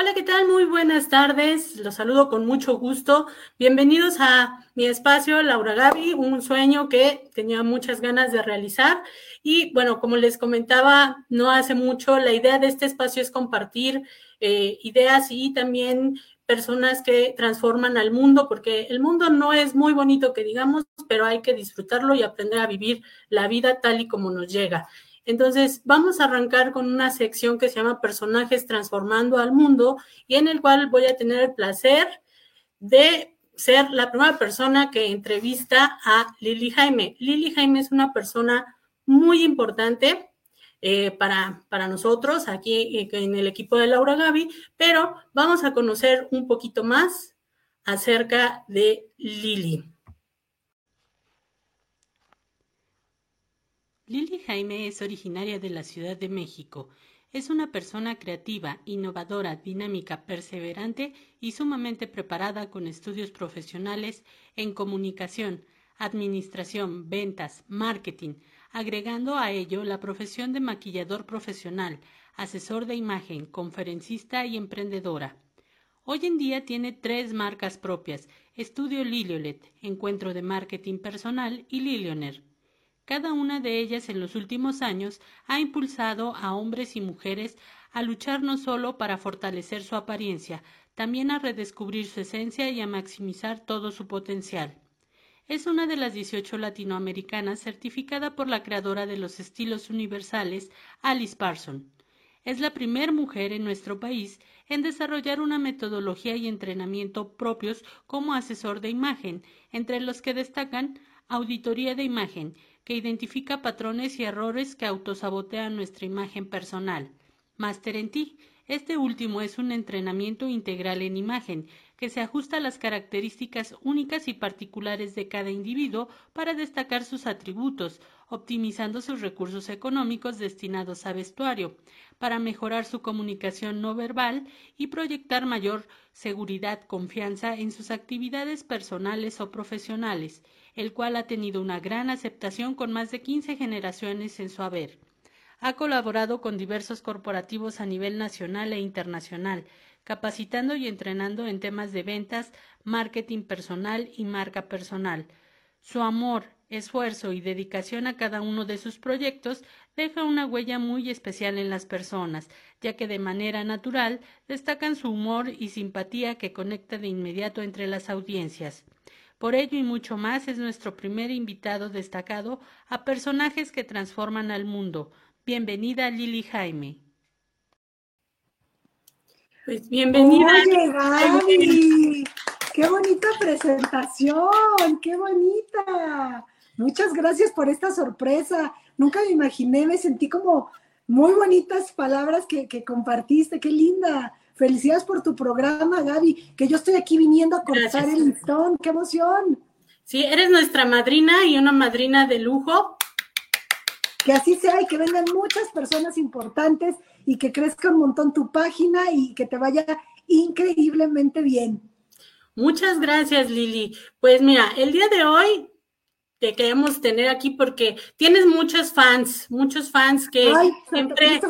Hola, ¿qué tal? Muy buenas tardes. Los saludo con mucho gusto. Bienvenidos a mi espacio, Laura Gaby, un sueño que tenía muchas ganas de realizar. Y bueno, como les comentaba no hace mucho, la idea de este espacio es compartir eh, ideas y también personas que transforman al mundo, porque el mundo no es muy bonito que digamos, pero hay que disfrutarlo y aprender a vivir la vida tal y como nos llega. Entonces, vamos a arrancar con una sección que se llama Personajes transformando al mundo y en el cual voy a tener el placer de ser la primera persona que entrevista a Lili Jaime. Lili Jaime es una persona muy importante eh, para, para, nosotros aquí eh, en el equipo de Laura Gaby, pero vamos a conocer un poquito más acerca de Lili. Lili Jaime es originaria de la Ciudad de México. Es una persona creativa, innovadora, dinámica, perseverante y sumamente preparada con estudios profesionales en comunicación, administración, ventas, marketing, agregando a ello la profesión de maquillador profesional, asesor de imagen, conferencista y emprendedora. Hoy en día tiene tres marcas propias, Estudio Liliolet, Encuentro de Marketing Personal y Lilioner. Cada una de ellas en los últimos años ha impulsado a hombres y mujeres a luchar no solo para fortalecer su apariencia, también a redescubrir su esencia y a maximizar todo su potencial. Es una de las 18 latinoamericanas certificada por la creadora de los estilos universales, Alice Parson. Es la primera mujer en nuestro país en desarrollar una metodología y entrenamiento propios como asesor de imagen, entre los que destacan auditoría de imagen, que identifica patrones y errores que autosabotean nuestra imagen personal. Máster en ti. Este último es un entrenamiento integral en imagen, que se ajusta a las características únicas y particulares de cada individuo para destacar sus atributos, optimizando sus recursos económicos destinados a vestuario, para mejorar su comunicación no verbal y proyectar mayor seguridad, confianza en sus actividades personales o profesionales el cual ha tenido una gran aceptación con más de 15 generaciones en su haber. Ha colaborado con diversos corporativos a nivel nacional e internacional, capacitando y entrenando en temas de ventas, marketing personal y marca personal. Su amor, esfuerzo y dedicación a cada uno de sus proyectos deja una huella muy especial en las personas, ya que de manera natural destacan su humor y simpatía que conecta de inmediato entre las audiencias. Por ello y mucho más es nuestro primer invitado destacado a personajes que transforman al mundo. Bienvenida Lili Jaime. Pues bienvenida. Oye, Gaby, qué bonita presentación, qué bonita. Muchas gracias por esta sorpresa. Nunca me imaginé, me sentí como muy bonitas palabras que, que compartiste, qué linda. Felicidades por tu programa, Gaby, que yo estoy aquí viniendo a cortar el listón. ¡Qué emoción! Sí, eres nuestra madrina y una madrina de lujo. Que así sea y que vengan muchas personas importantes y que crezca un montón tu página y que te vaya increíblemente bien. Muchas gracias, Lili. Pues mira, el día de hoy te queremos tener aquí porque tienes muchos fans, muchos fans que Ay, siempre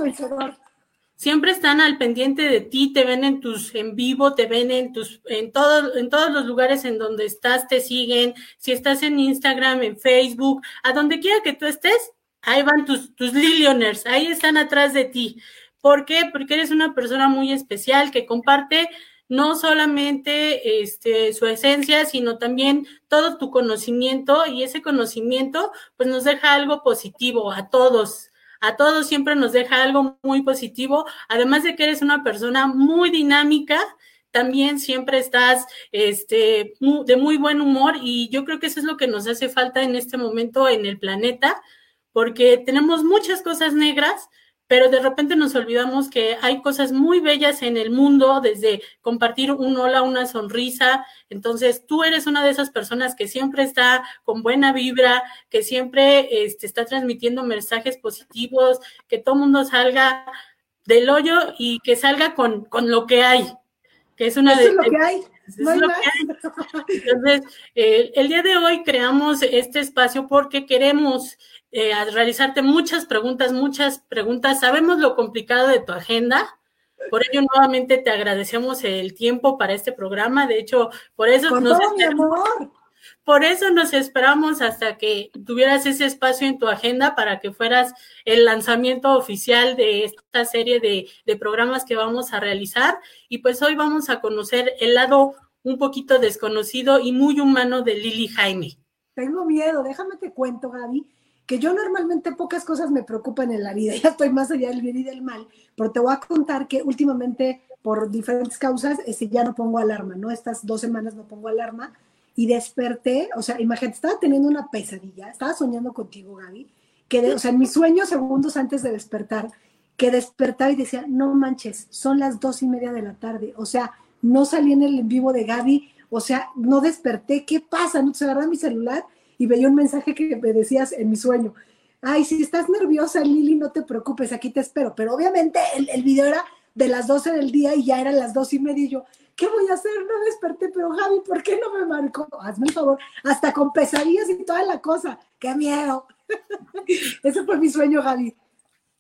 siempre están al pendiente de ti, te ven en tus en vivo, te ven en tus en todos en todos los lugares en donde estás, te siguen, si estás en Instagram, en Facebook, a donde quiera que tú estés, ahí van tus tus Lilioners, ahí están atrás de ti. ¿Por qué? Porque eres una persona muy especial que comparte no solamente este, su esencia, sino también todo tu conocimiento y ese conocimiento pues nos deja algo positivo a todos, a todos siempre nos deja algo muy positivo, además de que eres una persona muy dinámica, también siempre estás este, de muy buen humor y yo creo que eso es lo que nos hace falta en este momento en el planeta, porque tenemos muchas cosas negras, pero de repente nos olvidamos que hay cosas muy bellas en el mundo, desde compartir un hola, una sonrisa. Entonces, tú eres una de esas personas que siempre está con buena vibra, que siempre este, está transmitiendo mensajes positivos, que todo el mundo salga del hoyo y que salga con, con lo que hay, que es una de... lo que hay. Entonces, eh, el día de hoy creamos este espacio porque queremos eh, realizarte muchas preguntas, muchas preguntas. Sabemos lo complicado de tu agenda, Por ello, nuevamente te agradecemos el tiempo para este programa. De hecho, por eso Con nos todo mi amor. por eso nos esperamos hasta que tuvieras ese espacio en tu agenda para que fueras el lanzamiento oficial de esta serie de, de programas que vamos a realizar. Y pues hoy vamos a conocer el lado un poquito desconocido y muy humano de Lili Jaime. Tengo miedo, déjame te cuento, Gaby, que yo normalmente pocas cosas me preocupan en la vida, ya estoy más allá del bien y del mal, pero te voy a contar que últimamente por diferentes causas este, ya no pongo alarma, ¿no? Estas dos semanas no pongo alarma y desperté, o sea, imagínate, estaba teniendo una pesadilla, estaba soñando contigo, Gaby, que, o sea, en mis sueños segundos antes de despertar, que despertaba y decía, no manches, son las dos y media de la tarde, o sea, no salí en el en vivo de Gaby, o sea, no desperté, ¿qué pasa? Entonces agarré mi celular y veía un mensaje que me decías en mi sueño. Ay, si estás nerviosa, Lili, no te preocupes, aquí te espero. Pero obviamente el, el video era de las 12 del día y ya eran las dos y media y yo, ¿qué voy a hacer? No desperté, pero Javi, ¿por qué no me marcó? Hazme el favor, hasta con pesadillas y toda la cosa. ¡Qué miedo! Ese fue mi sueño, Javi.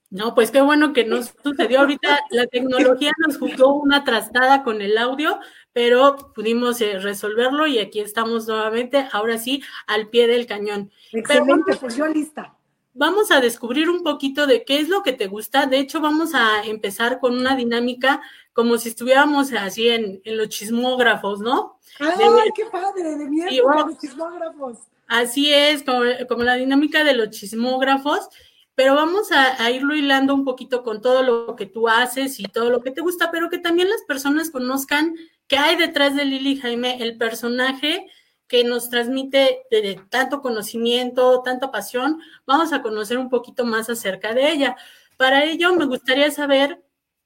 No, pues qué bueno que nos sucedió ahorita. La tecnología nos jugó una trastada con el audio, pero pudimos eh, resolverlo y aquí estamos nuevamente, ahora sí, al pie del cañón. Excelente, pero, pues yo lista. Vamos a descubrir un poquito de qué es lo que te gusta. De hecho, vamos a empezar con una dinámica como si estuviéramos así en, en los chismógrafos, ¿no? ¡Ay, de, qué padre! De mierda, bueno, los chismógrafos. Así es, como, como la dinámica de los chismógrafos pero vamos a, a, irlo hilando un poquito con todo lo que tú haces y todo lo que te gusta, pero que también las personas conozcan qué hay detrás de Lili Jaime, el personaje que nos transmite de, tanto conocimiento, tanta pasión. Vamos a conocer un poquito más acerca de ella. Para ello, me gustaría saber,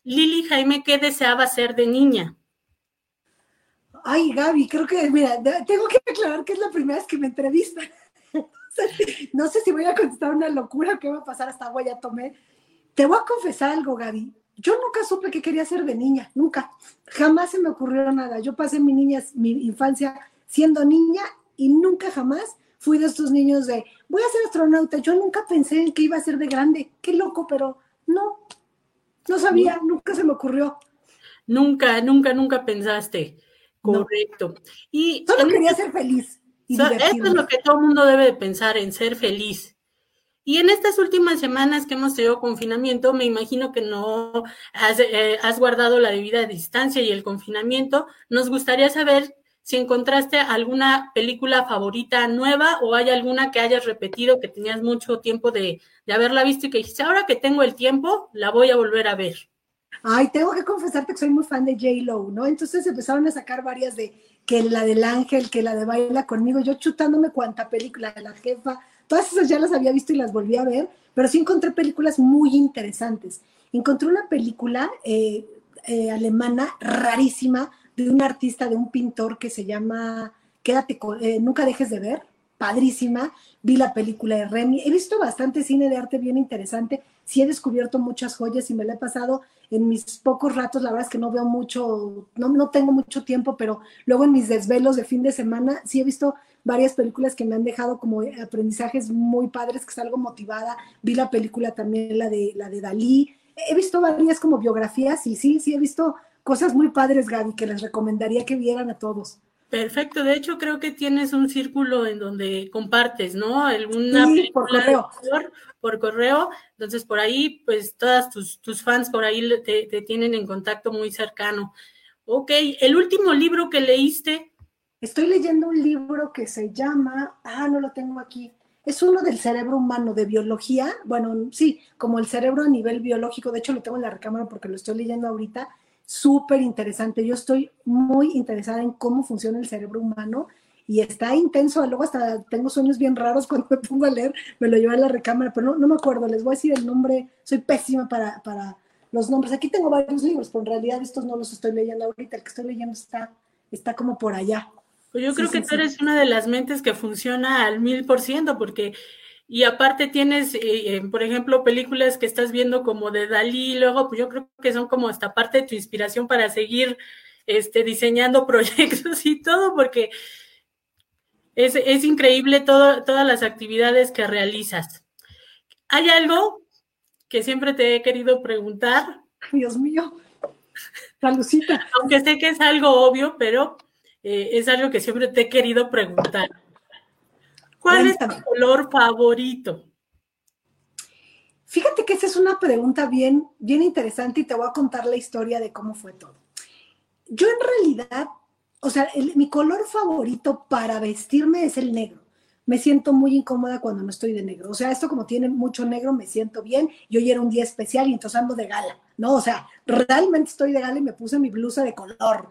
Lili Jaime, ¿qué deseaba ser de niña? Ay, Gaby, creo que, mira, tengo que aclarar que es la primera vez que me entrevistan. no sé si voy a contestar una locura, qué va a pasar, hasta agua ya tomé. Te voy a confesar algo, Gaby. Yo nunca supe qué quería ser de niña, nunca. Jamás se me ocurrió nada. Yo pasé mi niña, mi infancia siendo niña y nunca jamás fui de estos niños de voy a ser astronauta. Yo nunca pensé en que iba a ser de grande. Qué loco, pero no, no sabía, no. nunca se me ocurrió. Nunca, nunca, nunca pensaste. Correcto. No. Y solo quería ser feliz. Y so, esto es lo que todo el mundo debe de pensar, en ser feliz. Y en estas últimas semanas que hemos tenido confinamiento, me imagino que no has, eh, has, guardado la debida distancia y el confinamiento. Nos gustaría saber si encontraste alguna película favorita nueva o hay alguna que hayas repetido que tenías mucho tiempo de, de haberla visto y que dijiste, ahora que tengo el tiempo, la voy a volver a ver. Ay, tengo que confesarte que soy muy fan de J-Lo, ¿no? Entonces empezaron a sacar varias de que la del ángel, que la de baila conmigo, yo chutándome cuanta película de la jefa, todas esas ya las había visto y las volví a ver, pero sí encontré películas muy interesantes. Encontré una película eh, eh, alemana rarísima de un artista, de un pintor que se llama Quédate con, eh, nunca dejes de ver, padrísima. Vi la película de Remy. He visto bastante cine de arte bien interesante. Sí he descubierto muchas joyas y me la he pasado en mis pocos ratos. La verdad es que no veo mucho, no, no tengo mucho tiempo, pero luego en mis desvelos de fin de semana sí he visto varias películas que me han dejado como aprendizajes muy padres, que salgo motivada. Vi la película también, la de, la de Dalí. He visto varias como biografías y sí, sí he visto cosas muy padres, Gaby, que les recomendaría que vieran a todos. Perfecto, de hecho creo que tienes un círculo en donde compartes, ¿no? Alguna sí, por correo. Por, correo, entonces por ahí, pues todas tus, tus fans por ahí te, te, tienen en contacto muy cercano. Ok, el último libro que leíste. Estoy leyendo un libro que se llama, ah, no lo tengo aquí, es uno del cerebro humano, de biología, bueno, sí, como el cerebro a nivel biológico, de hecho lo tengo en la recámara porque lo estoy leyendo ahorita, súper interesante. Yo estoy muy interesada en cómo funciona el cerebro humano y está intenso. Luego hasta tengo sueños bien raros cuando me pongo a leer, me lo llevo a la recámara, pero no, no me acuerdo. Les voy a decir el nombre, soy pésima para, para los nombres. Aquí tengo varios libros, pero en realidad estos no los estoy leyendo ahorita. El que estoy leyendo está, está como por allá. Pues yo creo sí, que sí, tú eres una de las mentes que funciona al mil por ciento, porque y aparte tienes, eh, por ejemplo, películas que estás viendo como de Dalí, luego pues yo creo que son como esta parte de tu inspiración para seguir este, diseñando proyectos y todo, porque es, es increíble todo, todas las actividades que realizas. ¿Hay algo que siempre te he querido preguntar? Dios mío. Salucita. Aunque sé que es algo obvio, pero eh, es algo que siempre te he querido preguntar. ¿Cuál es tu color favorito? Fíjate que esa es una pregunta bien, bien interesante y te voy a contar la historia de cómo fue todo. Yo en realidad, o sea, mi color favorito para vestirme es el negro. Me siento muy incómoda cuando no estoy de negro. O sea, esto como tiene mucho negro, me siento bien. Y hoy era un día especial y entonces ando de gala, ¿no? O sea, realmente estoy de gala y me puse mi blusa de color,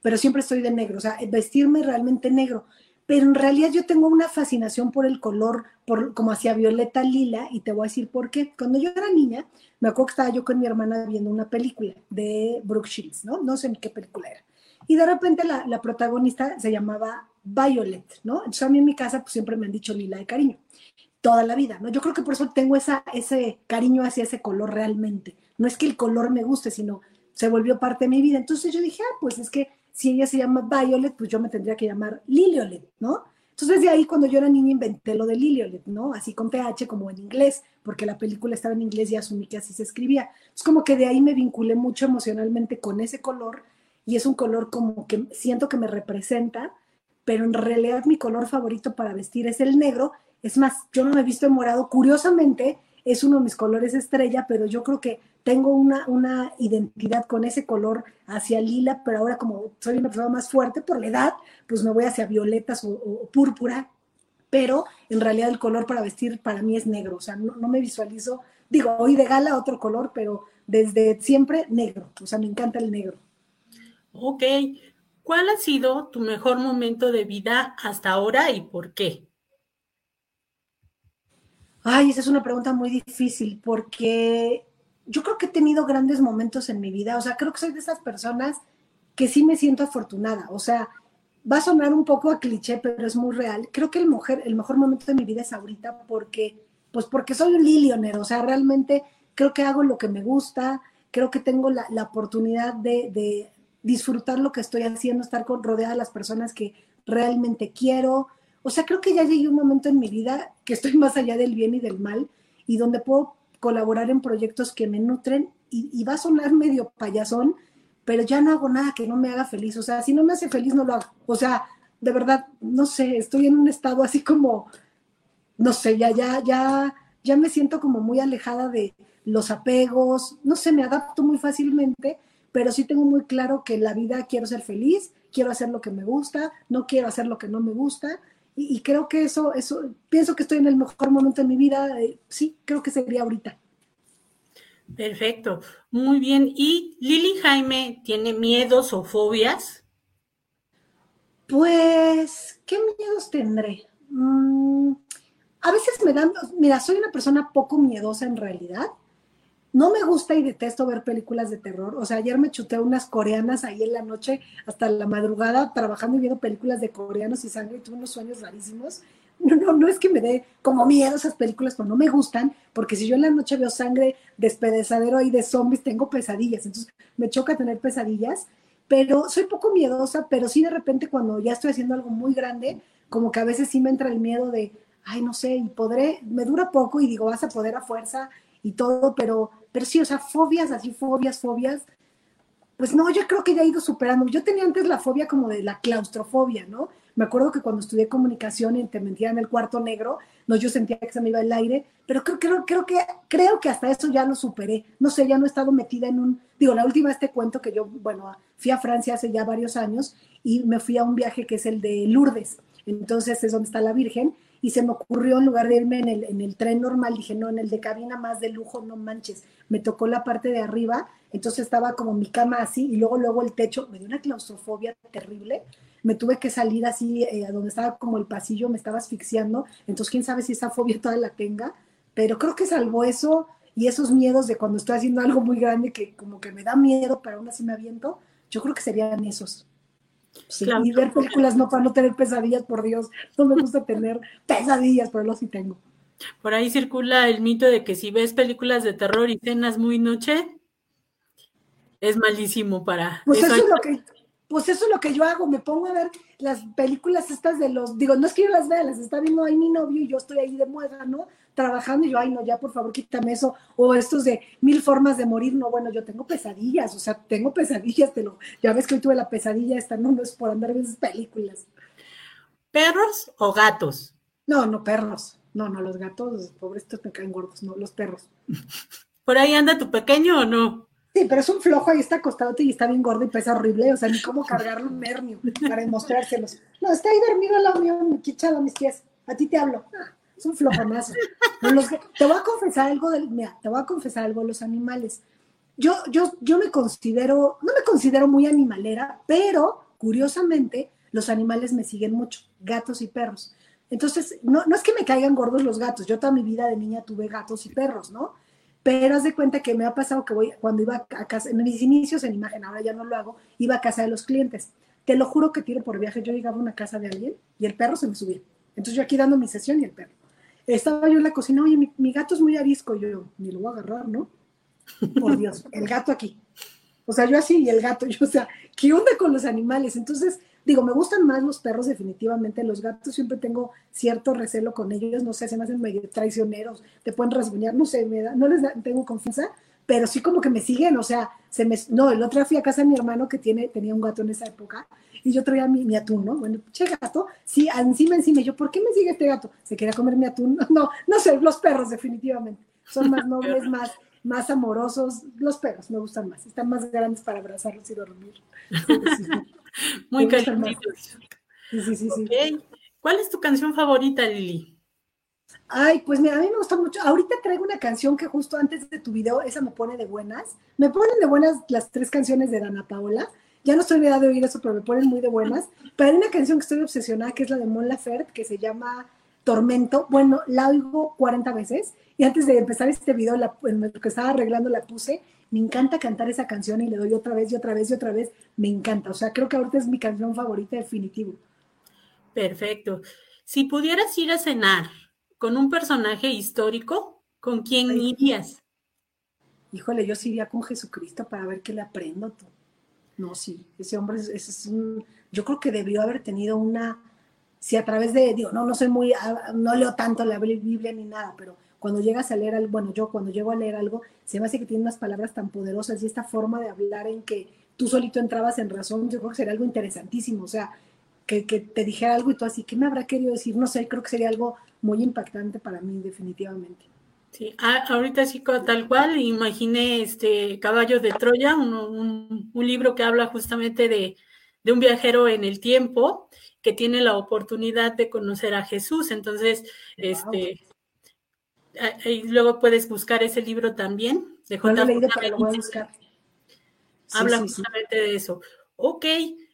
pero siempre estoy de negro. O sea, vestirme realmente negro pero en realidad yo tengo una fascinación por el color, por, como hacia violeta lila, y te voy a decir por qué. Cuando yo era niña, me acuerdo que estaba yo con mi hermana viendo una película de Brooke Shields, ¿no? No sé ni qué película era. Y de repente la, la, protagonista se llamaba Violet, ¿no? Entonces a mí en mi casa pues siempre me han dicho lila de cariño, toda la vida, ¿no? Yo creo que por eso tengo esa, ese cariño hacia ese color realmente. No es que el color me guste, sino se volvió parte de mi vida. Entonces yo dije, ah, pues es que si ella se llama Violet, pues yo me tendría que llamar Liliolet, ¿no? Entonces de ahí cuando yo era niña inventé lo de Liliolet, ¿no? Así con PH como en inglés, porque la película estaba en inglés y asumí que así se escribía. Es como que de ahí me vinculé mucho emocionalmente con ese color y es un color como que siento que me representa, pero en realidad mi color favorito para vestir es el negro. Es más, yo no me he visto en morado. Curiosamente, es uno de mis colores estrella, pero yo creo que tengo una, una identidad con ese color hacia lila, pero ahora como soy una persona más fuerte por la edad, pues me voy hacia violetas o, púrpura, pero en realidad el color para vestir para mí es negro, o sea, no, no, me visualizo, digo, hoy de gala otro color, pero desde siempre negro, o sea, me encanta el negro. Ok, ¿cuál ha sido tu mejor momento de vida hasta ahora y por qué? Ay, esa es una pregunta muy difícil porque yo creo que he tenido grandes momentos en mi vida, o sea, creo que soy de esas personas que sí me siento afortunada, o sea, va a sonar un poco a cliché, pero es muy real. Creo que el, mujer, el mejor momento de mi vida es ahorita porque, pues porque soy un lilionero, o sea, realmente creo que hago lo que me gusta, creo que tengo la, oportunidad de, de, disfrutar lo que estoy haciendo, estar con, rodeada de las personas que realmente quiero. O sea, creo que ya llegué un momento en mi vida que estoy más allá del bien y del mal y donde puedo colaborar en proyectos que me nutren y, va a sonar medio payasón, pero ya no hago nada que no me haga feliz. O sea, si no me hace feliz, no lo hago. O sea, de verdad, no sé, estoy en un estado así como, no sé, ya, ya, ya, ya me siento como muy alejada de los apegos, no sé, me adapto muy fácilmente, pero sí tengo muy claro que en la vida quiero ser feliz, quiero hacer lo que me gusta, no quiero hacer lo que no me gusta, y, creo que eso, eso, pienso que estoy en el mejor momento de mi vida. Eh, sí, creo que sería ahorita. Perfecto, muy bien. ¿Y Lili Jaime tiene miedos o fobias? Pues, ¿qué miedos tendré? Mm, a veces me dan, mira, soy una persona poco miedosa en realidad. No me gusta y detesto ver películas de terror. O sea, ayer me chuté unas coreanas ahí en la noche hasta la madrugada trabajando y viendo películas de coreanos y sangre y tuve unos sueños rarísimos. No, no, no es que me dé como miedo esas películas, pero no me gustan, porque si yo en la noche veo sangre, despedezadero ahí de zombies, tengo pesadillas. Entonces me choca tener pesadillas, pero soy poco miedosa, pero sí de repente cuando ya estoy haciendo algo muy grande, como que a veces sí me entra el miedo de, ay, no sé, y podré, me dura poco y digo, vas a poder a fuerza y todo, pero pero sí, o sea, fobias, así fobias, fobias, pues no, yo creo que ya he ido superando. Yo tenía antes la fobia como de la claustrofobia, ¿no? Me acuerdo que cuando estudié comunicación y te mentía en el cuarto negro, no, yo sentía que se me iba el aire, pero creo, creo, creo, que, creo que hasta eso ya lo superé. No sé, ya no he estado metida en un, digo, la última este cuento que yo, bueno, fui a Francia hace ya varios años y me fui a un viaje que es el de Lourdes. Entonces es donde está la Virgen y se me ocurrió en lugar de irme en el, en el tren normal, dije, no, en el de cabina más de lujo, no manches, me tocó la parte de arriba, entonces estaba como mi cama así y luego luego el techo, me dio una claustrofobia terrible, me tuve que salir así eh, a donde estaba como el pasillo, me estaba asfixiando, entonces quién sabe si esa fobia todavía la tenga, pero creo que salvo eso y esos miedos de cuando estoy haciendo algo muy grande que como que me da miedo, pero aún así me aviento, yo creo que serían esos. Sí, y ver películas no para no tener pesadillas, por Dios. No me gusta tener pesadillas, pero lo sí tengo. Por ahí circula el mito de que si ves películas de terror y cenas muy noche, es malísimo para. Pues eso, es lo que, pues eso es lo que yo hago, me pongo a ver las películas estas de los, digo, no es que yo las vea, las está viendo ahí mi novio y yo estoy ahí de mueda, ¿no? trabajando y yo, ay, no, ya por favor quítame eso, o estos de mil formas de morir, no, bueno, yo tengo pesadillas, o sea, tengo pesadillas, te lo, ya ves que hoy tuve la pesadilla esta, no, no es por andar en esas películas. ¿Perros o gatos? No, no, perros. No, no, los gatos, pobrecitos me caen gordos, no, los perros. ¿Por ahí anda tu pequeño o no? Sí, pero es un flojo, ahí está acostado y está bien gordo y pesa horrible, o sea, ni cómo cargarlo un mernio para demostrárselos. No, está ahí dormido al lado mío, echado a mis pies. A ti te hablo. Ah, es un flojonazo. te voy a confesar algo del, mira, te voy a confesar algo de los animales. Yo, yo, yo me considero, no me considero muy animalera, pero curiosamente los animales me siguen mucho, gatos y perros. Entonces, no, no es que me caigan gordos los gatos, yo toda mi vida de niña tuve gatos y perros, ¿no? Pero haz de cuenta que me ha pasado que voy, cuando iba a casa, en mis inicios en imagen, ahora ya no lo hago, iba a casa de los clientes. Te lo juro que tiro por viaje, yo llegaba a una casa de alguien y el perro se me subía. Entonces yo aquí dando mi sesión y el perro. Estaba yo en la cocina, oye, mi, gato es muy arisco, yo, yo, ni lo voy a agarrar, ¿no? Por Dios, el gato aquí. O sea, yo así y el gato, yo, o sea, ¿qué onda con los animales? Entonces, Digo, me gustan más los perros definitivamente, los gatos siempre tengo cierto recelo con ellos, no sé, se me hacen medio traicioneros, te pueden rasguñar, no sé, me da, no les tengo confianza, pero sí como que me siguen, o sea, se me, no, el otro día fui a casa de mi hermano que tiene, tenía un gato en esa época y yo traía mi, mi atún, ¿no? Bueno, che gato, sí, encima, encima, yo, ¿por qué me sigue este gato? Se quería comer mi atún, no, no sé, los perros definitivamente, son más nobles, más, más amorosos, los perros me gustan más, están más grandes para abrazarlos y dormir. Muy calientitos. Sí, sí, sí, sí. ¿Cuál es tu canción favorita, Lili? Ay, pues mira, a mí me gusta mucho. Ahorita traigo una canción que justo antes de tu video, esa me pone de buenas. Me ponen de buenas las tres canciones de Dana Paola. Ya no estoy en edad de oír eso, pero me ponen muy de buenas. Pero hay una canción que estoy obsesionada, que es la de Mon Laferte, que se llama Tormento. Bueno, la oigo 40 veces. Y antes de empezar este video, la, en lo que estaba arreglando, la puse me encanta cantar esa canción y le doy otra vez y otra vez y otra vez. Me encanta. O sea, creo que ahorita es mi canción favorita definitivo. Perfecto. Si pudieras ir a cenar con un personaje histórico, ¿con quién irías? Híjole, yo sí iría con Jesucristo para ver qué le aprendo. Tú. No, sí, ese hombre es, un... Yo creo que debió haber tenido una... Si a través de... Digo, no, no soy muy... Ah, no leo tanto la Biblia ni nada, pero cuando llegas a leer algo, bueno, yo cuando llego a leer algo, se me hace que tiene unas palabras tan poderosas y esta forma de hablar en que tú solito entrabas en razón, yo creo que sería algo interesantísimo, o sea, que, te dijera algo y tú así, ¿qué me habrá querido decir? No sé, creo que sería algo muy impactante para mí, definitivamente. Sí, ahorita sí, tal cual, imaginé este Caballo de Troya, un, libro que habla justamente de, de, un viajero en el tiempo que tiene la oportunidad de conocer a Jesús. Entonces, este, y luego puedes buscar ese libro también de J. Habla justamente de eso. Ok,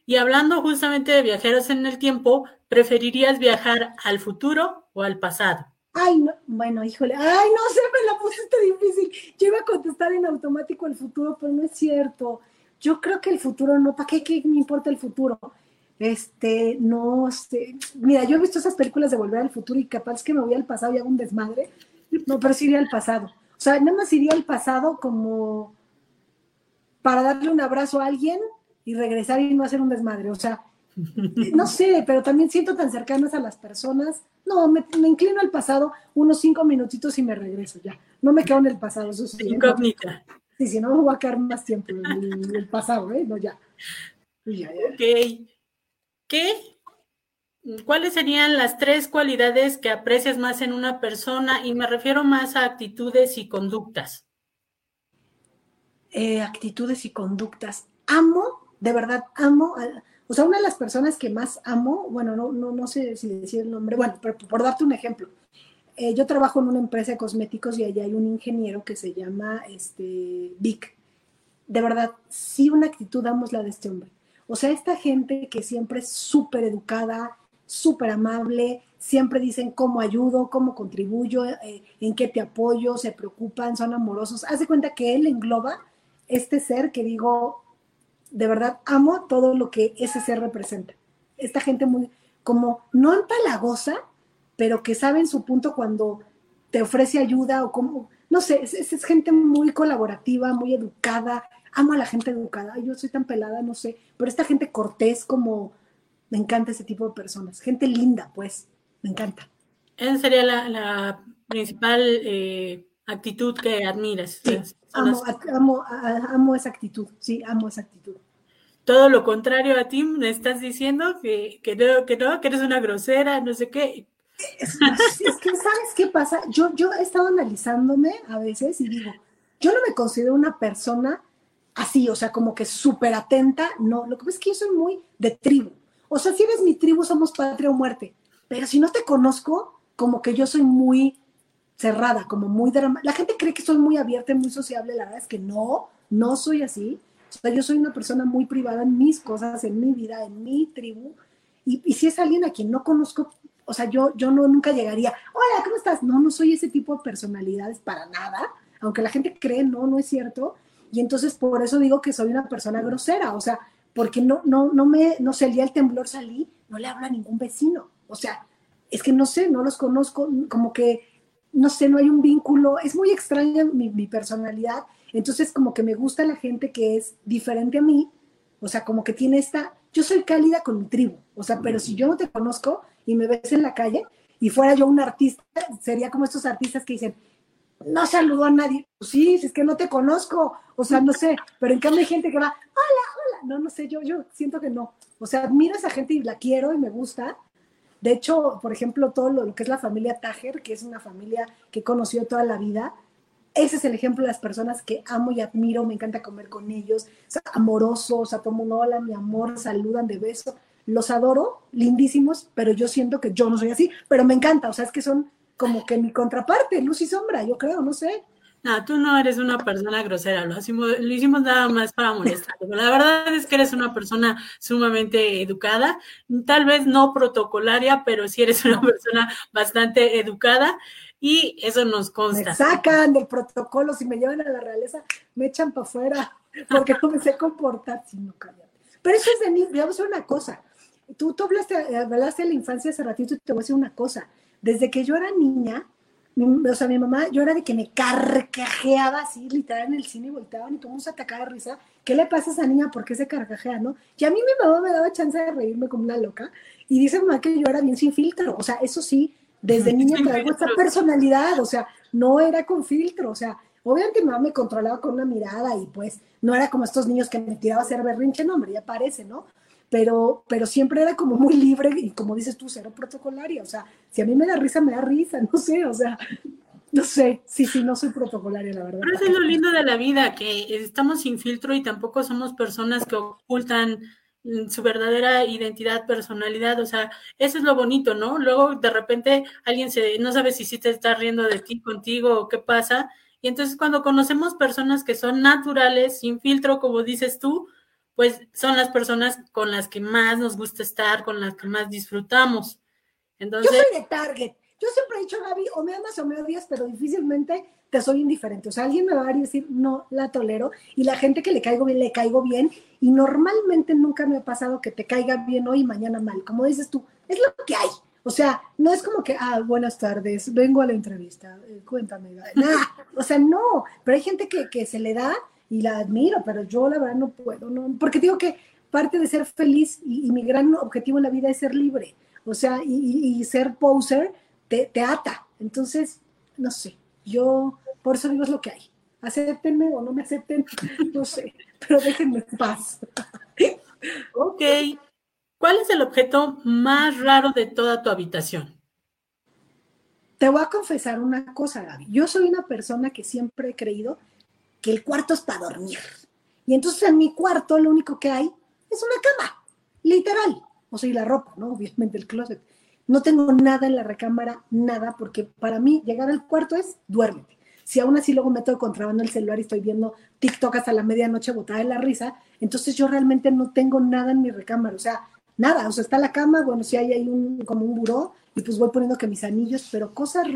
y hablando justamente de viajeros en el tiempo, ¿preferirías viajar al futuro o al pasado? Ay, no, bueno, híjole, ay, no sé, me la pusiste difícil. Yo iba a contestar en automático el futuro, pero no es cierto. Yo creo que el futuro no, ¿para qué, qué me importa el futuro? Este, no sé. Mira, yo he visto esas películas de Volver al Futuro y capaz que me voy al pasado y hago un desmadre, no, pero sí iría al pasado. O sea, nada más iría al pasado como para darle un abrazo a alguien y regresar y no hacer un desmadre. O sea, no sé, pero también siento tan cercanas a las personas. No, me, inclino al pasado unos cinco minutitos y me regreso ya. No me quedo en el pasado, eso sí. Incógnita. Sí, si no me voy a quedar más tiempo en el, pasado, ¿eh? No, ya. ya, ya. Ok. ¿Qué ¿Cuáles serían las tres cualidades que aprecias más en una persona? Y me refiero más a actitudes y conductas. Eh, actitudes y conductas. Amo, de verdad, amo. o sea, una de las personas que más amo, bueno, no, no, no sé si decir el nombre, bueno, pero por darte un ejemplo. Eh, yo trabajo en una empresa de cosméticos y allá hay un ingeniero que se llama este, Vic. De verdad, sí, una actitud amo la de este hombre. O sea, esta gente que siempre es súper educada, súper amable, siempre dicen cómo ayudo, cómo contribuyo, eh, en qué te apoyo, se preocupan, son amorosos. Haz de cuenta que él engloba este ser que digo, de verdad amo todo lo que ese ser representa. Esta gente muy, como no empalagosa, pero que sabe en su punto cuando te ofrece ayuda o como, no sé, es, es, gente muy colaborativa, muy educada. Amo a la gente educada. Yo soy tan pelada, no sé, pero esta gente cortés como me encanta ese tipo de personas. Gente linda, pues. Me encanta. Esa sería la, principal eh, actitud que admiras. amo, amo, amo esa actitud, sí, amo esa actitud todo lo contrario a ti, me estás diciendo que, que, no, que no, que eres una grosera, no sé qué. Es, que, ¿sabes qué pasa? Yo, yo he estado analizándome a veces y digo, yo no me considero una persona así, o sea, como que súper atenta, no, lo que pasa es que yo soy muy de tribu. O sea, si eres mi tribu, somos patria o muerte, pero si no te conozco, como que yo soy muy cerrada, como muy drama. La gente cree que soy muy abierta y muy sociable, la verdad es que no, no soy así. O sea, yo soy una persona muy privada en mis cosas, en mi vida, en mi tribu. Y, y si es alguien a quien no conozco, o sea, yo, yo no nunca llegaría, hola, ¿cómo estás? No, no soy ese tipo de personalidades para nada, aunque la gente cree, no, no es cierto. Y entonces por eso digo que soy una persona grosera, o sea, porque no, no, no me, no sé, el temblor salí, no le hablo a ningún vecino. O sea, es que no sé, no los conozco, como que, no sé, no hay un vínculo, es muy extraña mi, mi personalidad. Entonces, como que me gusta la gente que es diferente a mí, o sea, como que tiene esta, yo soy cálida con mi tribu, o sea, pero si yo no te conozco y me ves en la calle y fuera yo un artista, sería como estos artistas que dicen, no saludo a nadie. Pues sí, es que no te conozco, o sea, no sé, pero en cambio hay gente que va, hola, hola, no, no sé, yo, yo siento que no. O sea, admiro a esa gente y la quiero y me gusta. De hecho, por ejemplo, todo lo, que es la familia Tajer, que es una familia que he conocido toda la vida, ese es el ejemplo de las personas que amo y admiro, me encanta comer con ellos, amorosos, a todo mundo, hola, mi amor, saludan de beso. Los adoro, lindísimos, pero yo siento que yo no soy así, pero me encanta, o sea, es que son como que mi contraparte, luz y sombra, yo creo, no sé. No, tú no eres una persona grosera, lo hicimos, lo hicimos nada más para molestar. La verdad es que eres una persona sumamente educada, tal vez no protocolaria, pero sí eres una persona bastante educada y eso nos consta. Me sacan del protocolo, si me llevan a la realeza, me echan para afuera, porque no me sé comportar, si no cállate. Pero eso es de mí, voy a decir una cosa. Tú, tú hablaste, hablaste de la infancia hace ratito y te voy a decir una cosa. Desde que yo era niña, o sea, mi mamá, yo era de que me carcajeaba así, literal, en el cine volteaban y todo mundo se atacaba de risa. ¿Qué le pasa a esa niña? ¿Por qué se carcajea, no? Y a mí mi mamá me daba chance de reírme como una loca. Y dice mamá que yo era bien sin filtro. O sea, eso sí, desde niña traigo esta personalidad, o sea, no era con filtro, o sea, obviamente mi mamá me controlaba con una mirada y pues no era como estos niños que me tiraba a hacer berrinche, no, hombre, ya parece, ¿no? Pero, pero siempre era como muy libre y como dices tú, cero protocolaria, o sea, si a mí me da risa, me da risa, no sé, o sea, no sé, sí, sí, no soy protocolaria, la verdad. Pero eso es lo lindo de la vida, que estamos sin filtro y tampoco somos personas que ocultan Mm, su verdadera identidad, personalidad, o sea, eso es lo bonito, ¿no? Luego de repente alguien se, no sabe si sí te está riendo de ti, contigo o qué pasa, y entonces cuando conocemos personas que son naturales, sin filtro, como dices tú, pues son las personas con las que más nos gusta estar, con las que más disfrutamos. Entonces, Yo soy de Target. Yo siempre he dicho, Gaby, o me amas o me odias, pero difícilmente te soy indiferente. O sea, alguien me va a decir, no, la tolero. Y la gente que le caigo bien, le caigo bien. Y normalmente nunca me ha pasado que te caiga bien hoy y mañana mal. Como dices tú, es lo que hay. O sea, no es como que, ah, buenas tardes, vengo a la entrevista, eh, cuéntame. Nada, o sea, no. Pero hay gente que, que se le da y la admiro, pero yo la verdad no puedo, no. Porque digo que parte de ser feliz y, mi gran objetivo en la vida es ser libre. O sea, y, y ser poser te, te ata. Entonces, no sé. Yo, por eso digo es lo que hay. Acéptenme o no me acepten, no sé, pero déjenme en paz. ok. ¿Cuál es el objeto más raro de toda tu habitación? Te voy a confesar una cosa, Gaby. Yo soy una persona que siempre he creído que el cuarto es para dormir. Y entonces en mi cuarto lo único que hay es una cama, literal. O sea, y la ropa, ¿no? Obviamente el closet. No tengo nada en la recámara, nada, porque para mí llegar al cuarto es duérmete. Si aún así luego meto contrabando el celular y estoy viendo TikTok hasta la medianoche botada de la risa, entonces yo realmente no tengo nada en mi recámara, o sea, nada, o sea, está la cama, bueno, si hay ahí un, como un buró, y pues voy poniendo que mis anillos, pero cosas,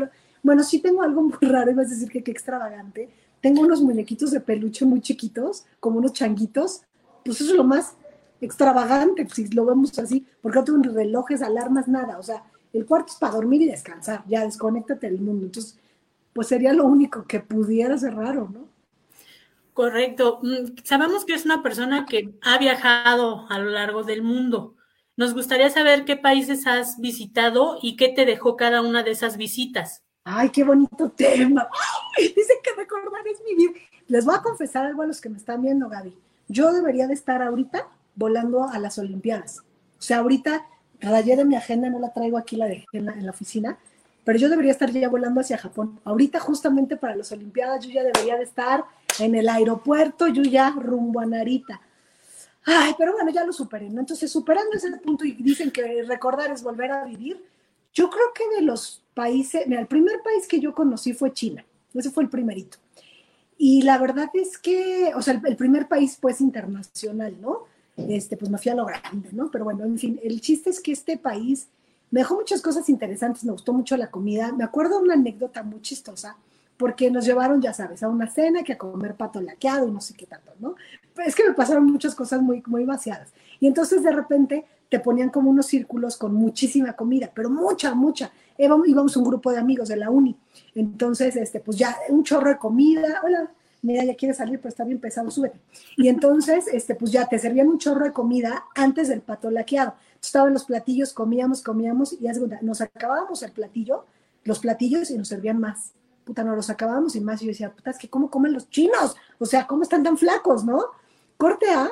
bueno, sí tengo algo muy raro, ibas a decir que qué extravagante, tengo unos muñequitos de peluche muy chiquitos, como unos changuitos, pues eso es lo más extravagante, si lo vemos así, porque no tengo relojes, alarmas, nada. O sea, el cuarto es para dormir y descansar, ya desconéctate del mundo. Entonces, pues sería lo único que pudiera ser raro, ¿no? Correcto. Mm, sabemos que es una persona que ha viajado a lo largo del mundo. Nos gustaría saber qué países has visitado y qué te dejó cada una de esas visitas. Ay, qué bonito tema. dice que recordar es vivir. Les voy a confesar algo a los que me están viendo, Gaby. Yo debería de estar ahorita volando a las Olimpiadas. O sea, ahorita ayer en mi agenda, no la traigo aquí, la dejé en la, oficina, pero yo debería estar ya volando hacia Japón. Ahorita justamente para las Olimpiadas yo ya debería de estar en el aeropuerto, yo ya rumbo a Narita. Ay, pero bueno, ya lo superé, ¿no? Entonces, superando ese punto y dicen que recordar es volver a vivir, yo creo que de los países, mira, el primer país que yo conocí fue China, ese fue el primerito. Y la verdad es que, o sea, el, primer país pues internacional, ¿no? Este, pues me fui a lo grande, ¿no? Pero bueno, en fin, el chiste es que este país me dejó muchas cosas interesantes, me gustó mucho la comida. Me acuerdo una anécdota muy chistosa, porque nos llevaron, ya sabes, a una cena que a comer pato laqueado y no sé qué tanto, ¿no? Es que me pasaron muchas cosas muy, muy vaciadas. Y entonces de repente te ponían como unos círculos con muchísima comida, pero mucha, mucha. Íbamos, íbamos un grupo de amigos de la uni. Entonces, este, pues ya un chorro de comida. Hola, mira, ya quiere salir, pero está bien pesado, súbete. Y entonces, este, pues ya te servían un chorro de comida antes del pato laqueado. Estaban los platillos, comíamos, comíamos, y nos acabábamos el platillo, los platillos, y nos servían más. Puta, nos los acabábamos y más. Y yo decía, puta, es que ¿cómo comen los chinos? O sea, ¿cómo están tan flacos, no? Corte A,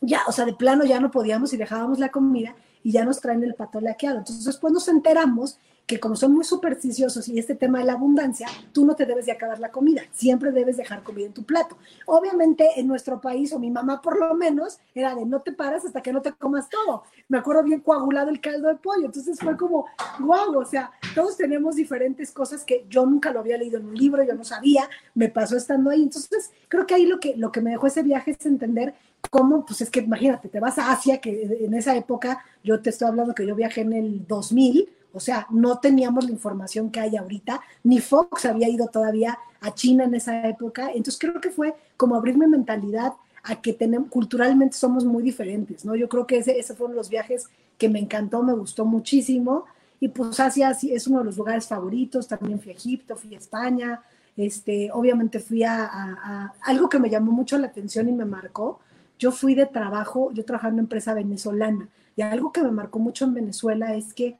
ya, o sea, de plano ya no podíamos y dejábamos la comida y ya nos traen el pato laqueado. Entonces después nos enteramos que como son muy supersticiosos y este tema de la abundancia, tú no te debes de acabar la comida, siempre debes dejar comida en tu plato. Obviamente en nuestro país, o mi mamá por lo menos, era de no te paras hasta que no te comas todo. Me acuerdo bien coagulado el caldo de pollo, entonces fue como, wow, o sea, todos tenemos diferentes cosas que yo nunca lo había leído en un libro, yo no sabía, me pasó estando ahí. Entonces creo que ahí lo que, lo que me dejó ese viaje es entender cómo, pues es que imagínate, te vas a Asia, que en esa época, yo te estoy hablando que yo viajé en el 2000, o sea, no teníamos la información que hay ahorita, ni Fox había ido todavía a China en esa época. Entonces creo que fue como abrirme mentalidad a que tenemos, culturalmente somos muy diferentes, ¿no? Yo creo que ese, ese fueron los viajes que me encantó, me gustó muchísimo. Y pues Asia es uno de los lugares favoritos. También fui a Egipto, fui a España. Este, obviamente fui a, a algo que me llamó mucho la atención y me marcó. Yo fui de trabajo, yo trabajaba en una empresa venezolana. Y algo que me marcó mucho en Venezuela es que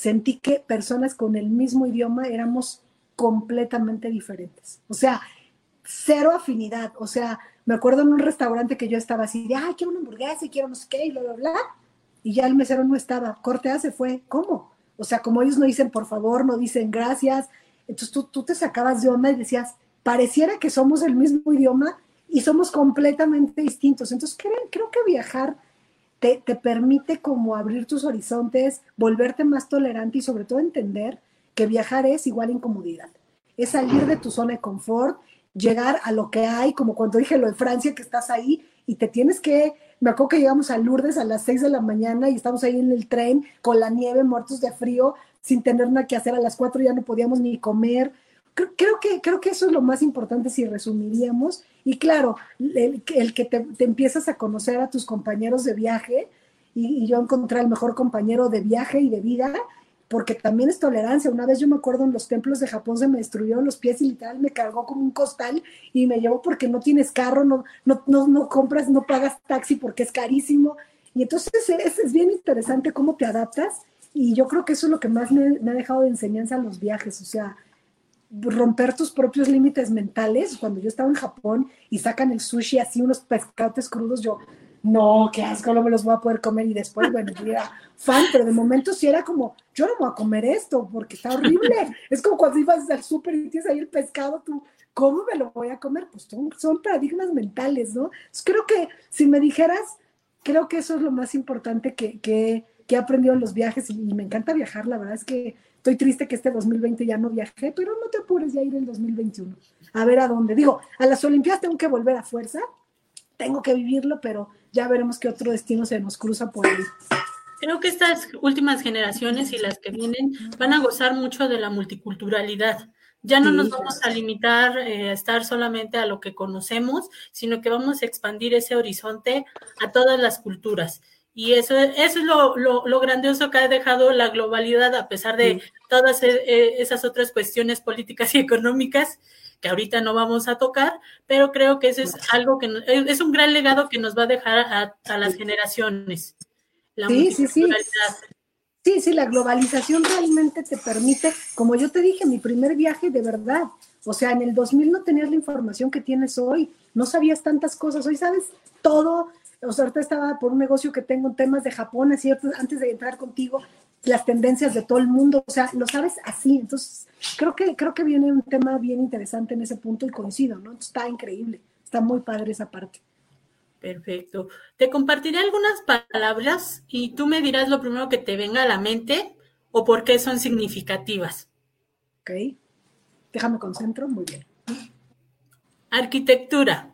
sentí que personas con el mismo idioma éramos completamente diferentes. O sea, cero afinidad. O sea, me acuerdo en un restaurante que yo estaba así de, ay, quiero una hamburguesa y quiero no sé qué y bla, bla, bla. Y ya el mesero no estaba. Cortea se fue. ¿Cómo? O sea, como ellos no dicen por favor, no dicen gracias. Entonces tú, tú te sacabas de onda y decías, pareciera que somos el mismo idioma y somos completamente distintos. Entonces creo, creo que viajar te, permite como abrir tus horizontes, volverte más tolerante y sobre todo entender que viajar es igual incomodidad. Es salir de tu zona de confort, llegar a lo que hay, como cuando dije lo de Francia, que estás ahí y te tienes que, me acuerdo que llegamos a Lourdes a las 6 de la mañana y estamos ahí en el tren con la nieve, muertos de frío, sin tener nada que hacer, a las 4 ya no podíamos ni comer, creo, que, creo que eso es lo más importante si resumiríamos. Y claro, el, que te, empiezas a conocer a tus compañeros de viaje, y, yo encontré al mejor compañero de viaje y de vida, porque también es tolerancia. Una vez yo me acuerdo en los templos de Japón se me destruyeron los pies y literal me cargó como un costal y me llevó porque no tienes carro, no, no, no, compras, no pagas taxi porque es carísimo. Y entonces es, es, bien interesante cómo te adaptas y yo creo que eso es lo que más me, me ha dejado de enseñanza los viajes, o sea, romper tus propios límites mentales. Cuando yo estaba en Japón y sacan el sushi así, unos pescados crudos, yo, no, qué asco, no me los voy a poder comer. Y después, bueno, yo era fan, pero de momento sí era como, yo no voy a comer esto porque está horrible. es como cuando ibas al súper y tienes ahí el pescado, tú, ¿cómo me lo voy a comer? Pues son, son paradigmas mentales, ¿no? creo que si me dijeras, creo que eso es lo más importante que, que, que he aprendido en los viajes y me encanta viajar, la verdad es que Estoy triste que este 2020 ya no viajé, pero no te apures ya ir el 2021. A ver a dónde. Digo, a las Olimpiadas tengo que volver a fuerza, tengo que vivirlo, pero ya veremos qué otro destino se nos cruza por ahí. Creo que estas últimas generaciones y las que vienen van a gozar mucho de la multiculturalidad. Ya no nos vamos a limitar eh, a estar solamente a lo que conocemos, sino que vamos a expandir ese horizonte a todas las culturas. Y eso, eso es lo, lo, grandioso que ha dejado la globalidad, a pesar de todas e, e, esas otras cuestiones políticas y económicas que ahorita no vamos a tocar, pero creo que eso es algo que es un gran legado que nos va a dejar a, las generaciones. La sí, sí, sí. Sí, sí, la globalización realmente te permite, como yo te dije, mi primer viaje de verdad. O sea, en el 2000 no tenías la información que tienes hoy, no sabías tantas cosas, hoy sabes todo. O sea, ahorita estaba por un negocio que tengo en temas de Japón, así antes de entrar contigo, las tendencias de todo el mundo, o sea, lo sabes así. Entonces, creo que, creo que viene un tema bien interesante en ese punto y coincido, ¿no? Está increíble, está muy padre esa parte. Perfecto. Te compartiré algunas palabras y tú me dirás lo primero que te venga a la mente o por qué son significativas. Ok. Déjame concentro. Muy bien. Arquitectura.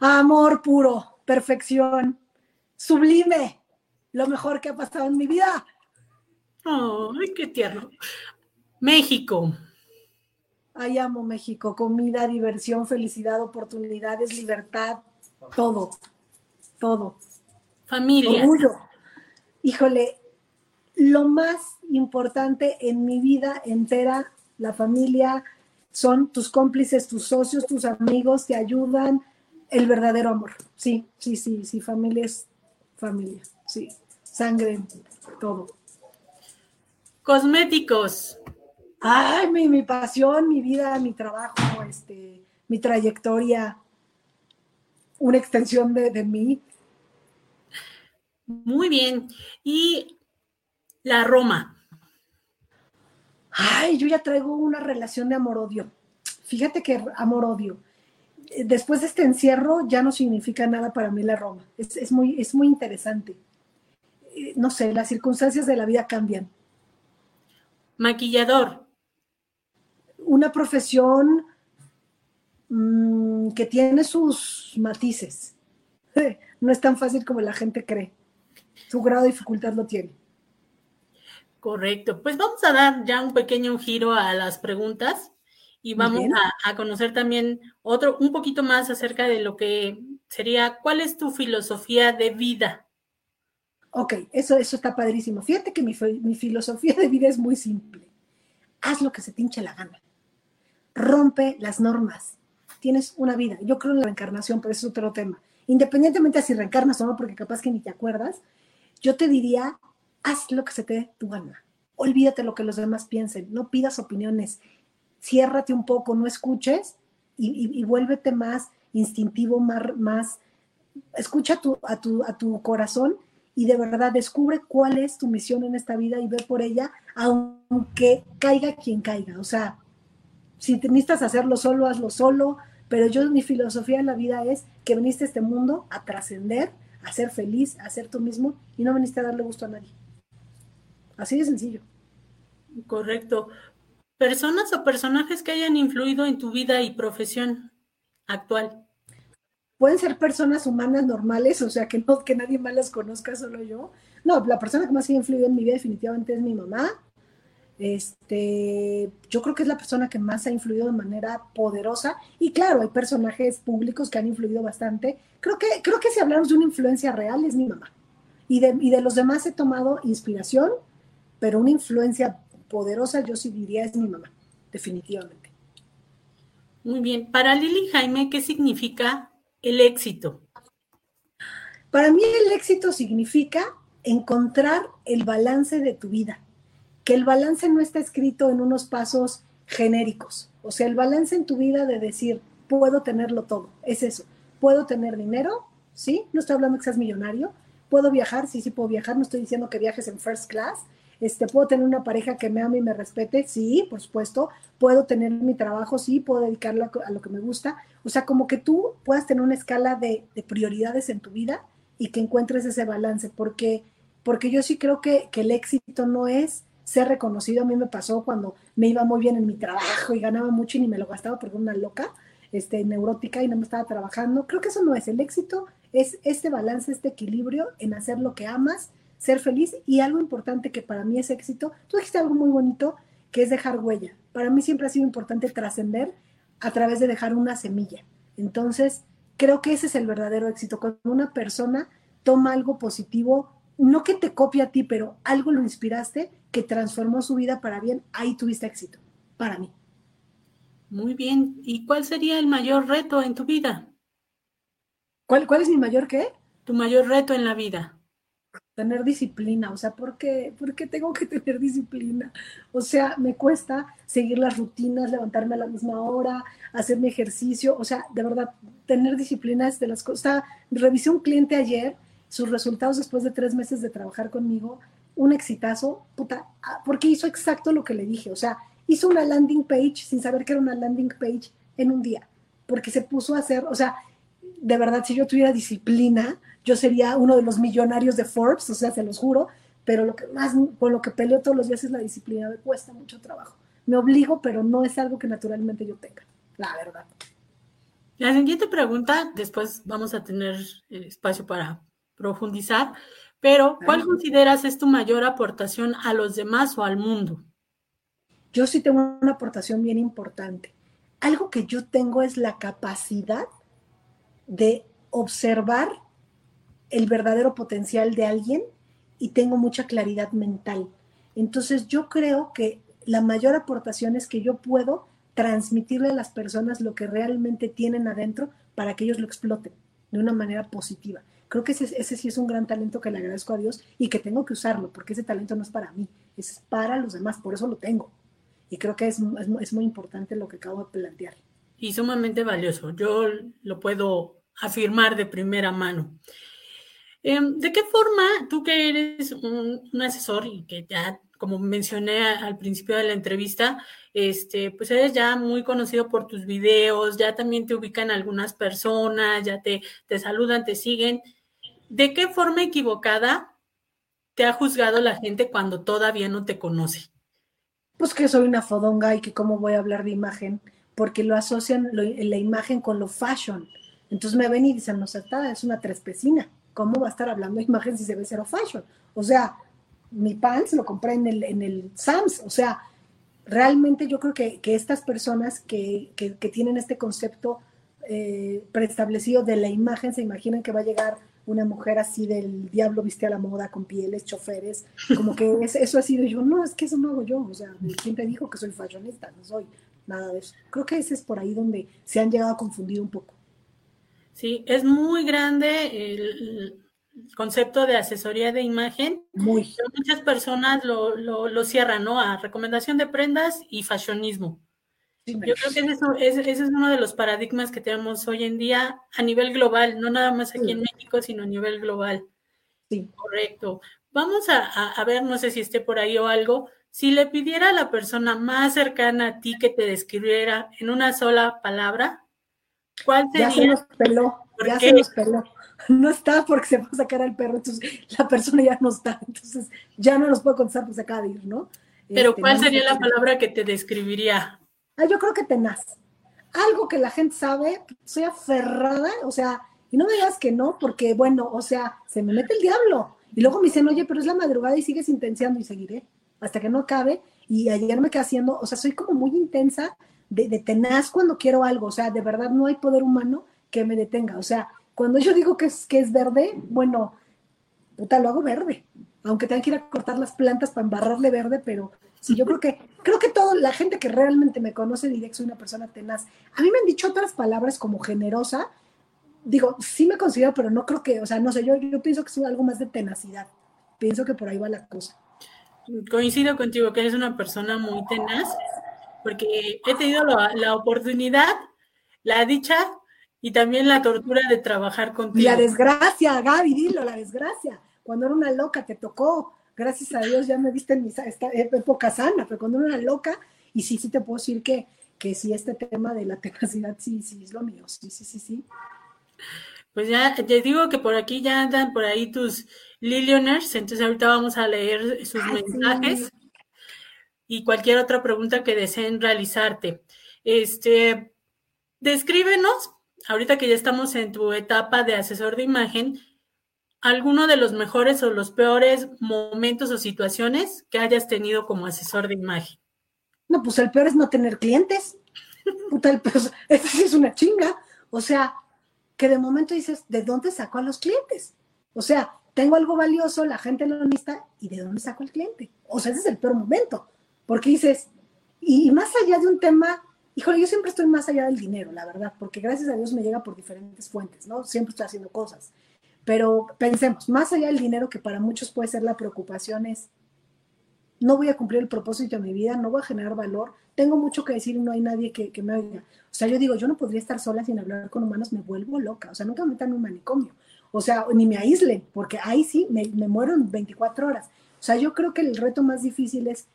Amor puro, perfección, sublime, lo mejor que ha pasado en mi vida. ¡Ay, qué tierno! México. Ay, amo México. Comida, diversión, felicidad, oportunidades, libertad, todo todo. Familia. Orgullo. Híjole, lo más importante en mi vida entera, la familia, son tus cómplices, tus socios, tus amigos, te ayudan, el verdadero amor. Sí, sí, sí, sí, familia es familia, sí, sangre, todo. Cosméticos. Ay, mi, mi pasión, mi vida, mi trabajo, este, mi trayectoria, una extensión de, de mí, muy bien. Y la Roma. Ay, yo ya traigo una relación de amor-odio. Fíjate que amor-odio. Después de este encierro ya no significa nada para mí la Roma. Es, muy, es muy interesante. Eh, no sé, las circunstancias de la vida cambian. Maquillador. Una profesión mm, que tiene sus matices. No es tan fácil como la gente cree su grado de dificultad lo tiene. Correcto. Pues vamos a dar ya un pequeño giro a las preguntas y vamos a, conocer también otro, un poquito más acerca de lo que sería, ¿cuál es tu filosofía de vida? Ok, eso, eso está padrísimo. Fíjate que mi, mi filosofía de vida es muy simple. Haz lo que se te hinche la gana. Rompe las normas. Tienes una vida. Yo creo en la reencarnación, pero eso es otro tema. Independientemente de si reencarnas o no, porque capaz que ni te acuerdas, yo te diría, haz lo que se te dé tu gana. Olvídate lo que los demás piensen, no pidas opiniones, ciérrate un poco, no escuches y, vuélvete más instintivo, más, más escucha tu, a, tu, a tu corazón y de verdad descubre cuál es tu misión en esta vida y ve por ella, aunque caiga quien caiga. O sea, si necesitas hacerlo solo, hazlo solo, pero yo mi filosofía en la vida es que viniste a este mundo a trascender a ser feliz, a ser tú mismo y no veniste a darle gusto a nadie. Así de sencillo. Correcto. Personas o personajes que hayan influido en tu vida y profesión actual. Pueden ser personas humanas normales, o sea, que no que nadie más las conozca, solo yo. No, la persona que más ha influido en mi vida definitivamente es mi mamá, este, yo creo que es la persona que más ha influido de manera poderosa. Y claro, hay personajes públicos que han influido bastante. Creo que, creo que si hablamos de una influencia real es mi mamá. Y de, y de los demás he tomado inspiración, pero una influencia poderosa yo sí diría es mi mamá, definitivamente. Muy bien. Para Lili Jaime, ¿qué significa el éxito? Para mí el éxito significa encontrar el balance de tu vida que el balance no está escrito en unos pasos genéricos. O sea, el balance en tu vida de decir, puedo tenerlo todo, es eso. Puedo tener dinero, ¿sí? No estoy hablando que seas millonario. Puedo viajar, sí, sí puedo viajar. No estoy diciendo que viajes en first class. Este, puedo tener una pareja que me ame y me respete, sí, por supuesto. Puedo tener mi trabajo, sí, puedo dedicarlo a, lo que me gusta. O sea, como que tú puedas tener una escala de, de prioridades en tu vida y que encuentres ese balance, porque, porque yo sí creo que, que el éxito no es ser reconocido. A mí me pasó cuando me iba muy bien en mi trabajo y ganaba mucho y ni me lo gastaba porque era una loca, este, neurótica y no me estaba trabajando. Creo que eso no es el éxito, es este balance, este equilibrio en hacer lo que amas, ser feliz y algo importante que para mí es éxito. Tú dijiste algo muy bonito que es dejar huella. Para mí siempre ha sido importante trascender a través de dejar una semilla. Entonces, creo que ese es el verdadero éxito. Cuando una persona toma algo positivo, no que te copie a ti, pero algo lo inspiraste que transformó su vida para bien, ahí tuviste éxito, para mí. Muy bien. ¿Y cuál sería el mayor reto en tu vida? ¿Cuál, cuál es mi mayor qué? Tu mayor reto en la vida. Tener disciplina, o sea, ¿por qué, ¿por qué tengo que tener disciplina? O sea, me cuesta seguir las rutinas, levantarme a la misma hora, hacer mi ejercicio, o sea, de verdad, tener disciplina es de las cosas. Revisé un cliente ayer, sus resultados después de tres meses de trabajar conmigo, un exitazo, puta, ah, porque hizo exacto lo que le dije, o sea, hizo una landing page sin saber que era una landing page en un día, porque se puso a hacer, o sea, de verdad, si yo tuviera disciplina, yo sería uno de los millonarios de Forbes, o sea, se los juro, pero lo que más, con lo que peleo todos los días es la disciplina, me cuesta mucho trabajo. Me obligo, pero no es algo que naturalmente yo tenga, la verdad. La siguiente pregunta, después vamos a tener espacio para profundizar, pero ¿cuál consideras es tu mayor aportación a los demás o al mundo? Yo sí tengo una aportación bien importante. Algo que yo tengo es la capacidad de observar el verdadero potencial de alguien y tengo mucha claridad mental. Entonces yo creo que la mayor aportación es que yo puedo transmitirle a las personas lo que realmente tienen adentro para que ellos lo exploten de una manera positiva. Creo que ese, sí es un gran talento que le agradezco a Dios y que tengo que usarlo, porque ese talento no es para mí, es para los demás, por eso lo tengo. Y creo que es, es muy importante lo que acabo de plantear. Y sumamente valioso. Yo lo puedo afirmar de primera mano. Em, ¿De qué forma tú que eres un, asesor y que ya, como mencioné al principio de la entrevista, este, pues eres ya muy conocido por tus videos, ya también te ubican algunas personas, ya te, te saludan, te siguen. ¿De qué forma equivocada te ha juzgado la gente cuando todavía no te conoce? Pues que soy una fodonga y que cómo voy a hablar de imagen, porque lo asocian la imagen con lo fashion. Entonces me ven y dicen, no, está, es una trespecina. ¿Cómo va a estar hablando de imagen si se ve cero fashion? O sea, mi pants lo compré en el, en el Sams, o sea, realmente yo creo que, estas personas que, tienen este concepto eh, preestablecido de la imagen se imaginan que va a llegar una mujer así del diablo viste a la moda con pieles, choferes, como que eso ha sido yo, no, es que eso no hago yo, o sea, ¿quién te dijo que soy fashionista? No soy nada de eso. Creo que ese es por ahí donde se han llegado a confundir un poco. Sí, es muy grande el, concepto de asesoría de imagen. Muy. muchas personas lo, lo, cierran, ¿no? A recomendación de prendas y fashionismo. Yo creo que eso, ese, es uno de los paradigmas que tenemos hoy en día a nivel global, no nada más aquí en México, sino a nivel global. Sí. Correcto. Vamos a, a, ver, no sé si esté por ahí o algo, si le pidiera a la persona más cercana a ti que te describiera en una sola palabra, ¿Cuál sería? Ya se nos peló, ya se nos peló. No está porque se va a sacar al perro, entonces la persona ya no está, entonces ya no nos puedo contestar porque se acaba de ir, ¿no? Pero este, ¿cuál sería la palabra que te describiría? Ah, yo creo que tenaz. Algo que la gente sabe, soy aferrada, o sea, y no me digas que no, porque bueno, o sea, se me mete el diablo. Y luego me dicen, oye, pero es la madrugada y sigues intenciando y seguiré hasta que no acabe. Y ayer me quedé haciendo, o sea, soy como muy intensa de, tenaz cuando quiero algo, o sea, de verdad no hay poder humano que me detenga, o sea, cuando yo digo que es, que es verde, bueno, puta, lo hago verde, aunque tenga que ir a cortar las plantas para embarrarle verde, pero sí, yo creo que, creo que toda la gente que realmente me conoce diría que soy una persona tenaz. A mí me han dicho otras palabras como generosa, digo, sí me considero, pero no creo que, o sea, no sé, yo, yo pienso que soy algo más de tenacidad, pienso que por ahí va la cosa. Coincido contigo que eres una persona muy tenaz porque he tenido la, oportunidad, la dicha y también la tortura de trabajar contigo. Y la desgracia, Gaby, dilo, la desgracia. Cuando era una loca te tocó. Gracias a Dios ya me viste en mi esta época sana, pero cuando era una loca, y sí, sí te puedo decir que, que sí, este tema de la tenacidad, sí, sí, es lo mío, sí, sí, sí, sí. Pues ya te digo que por aquí ya andan por ahí tus Lillioners, entonces ahorita vamos a leer sus mensajes y cualquier otra pregunta que deseen realizarte. Este, descríbenos, ahorita que ya estamos en tu etapa de asesor de imagen, alguno de los mejores o los peores momentos o situaciones que hayas tenido como asesor de imagen. No, pues el peor es no tener clientes. Puta, peor, es una chinga. O sea, que de momento dices, ¿de dónde saco a los clientes? O sea, tengo algo valioso, la gente lo necesita, ¿y de dónde saco al cliente? O sea, ese es el peor momento. Porque dices, y, más allá de un tema, híjole, yo siempre estoy más allá del dinero, la verdad, porque gracias a Dios me llega por diferentes fuentes, ¿no? Siempre estoy haciendo cosas. Pero pensemos, más allá del dinero que para muchos puede ser la preocupación es, no voy a cumplir el propósito de mi vida, no voy a generar valor, tengo mucho que decir y no hay nadie que, me oiga. O sea, yo digo, yo no podría estar sola sin hablar con humanos, me vuelvo loca. O sea, nunca me metan en un manicomio. O sea, ni me aíslen, porque ahí sí me, me muero en 24 horas. O sea, yo creo que el reto más difícil es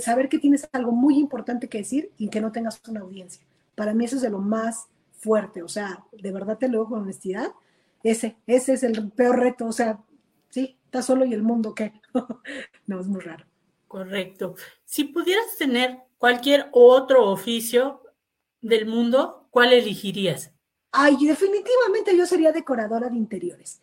saber que tienes algo muy importante que decir y que no tengas una audiencia. Para mí eso es de lo más fuerte. O sea, de verdad te lo digo con honestidad. Ese, ese es el peor reto. O sea, sí, estás solo y el mundo, ¿qué? no, es muy raro. Correcto. Si pudieras tener cualquier otro oficio del mundo, ¿cuál elegirías? Ay, definitivamente yo sería decoradora de interiores.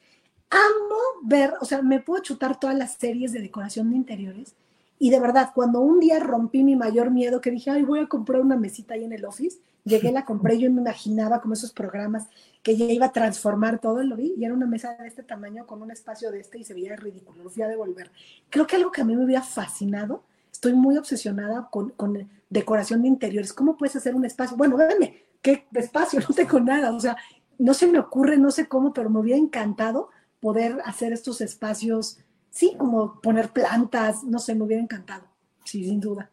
Amo ver, o sea, me puedo chutar todas las series de decoración de interiores. Y de verdad, cuando un día rompí mi mayor miedo, que dije, ay, voy a comprar una mesita ahí en el office, llegué, la compré, yo me imaginaba como esos programas que ya iba a transformar todo, lo vi, y era una mesa de este tamaño con un espacio de este y se veía ridículo, lo fui a devolver. Creo que algo que a mí me hubiera fascinado, estoy muy obsesionada con, decoración de interiores. ¿Cómo puedes hacer un espacio? Bueno, véanme, ¿qué espacio? No tengo nada, o sea, no se me ocurre, no sé cómo, pero me hubiera encantado poder hacer estos espacios, sí, como poner plantas, no sé, me hubiera encantado, sí, sin duda.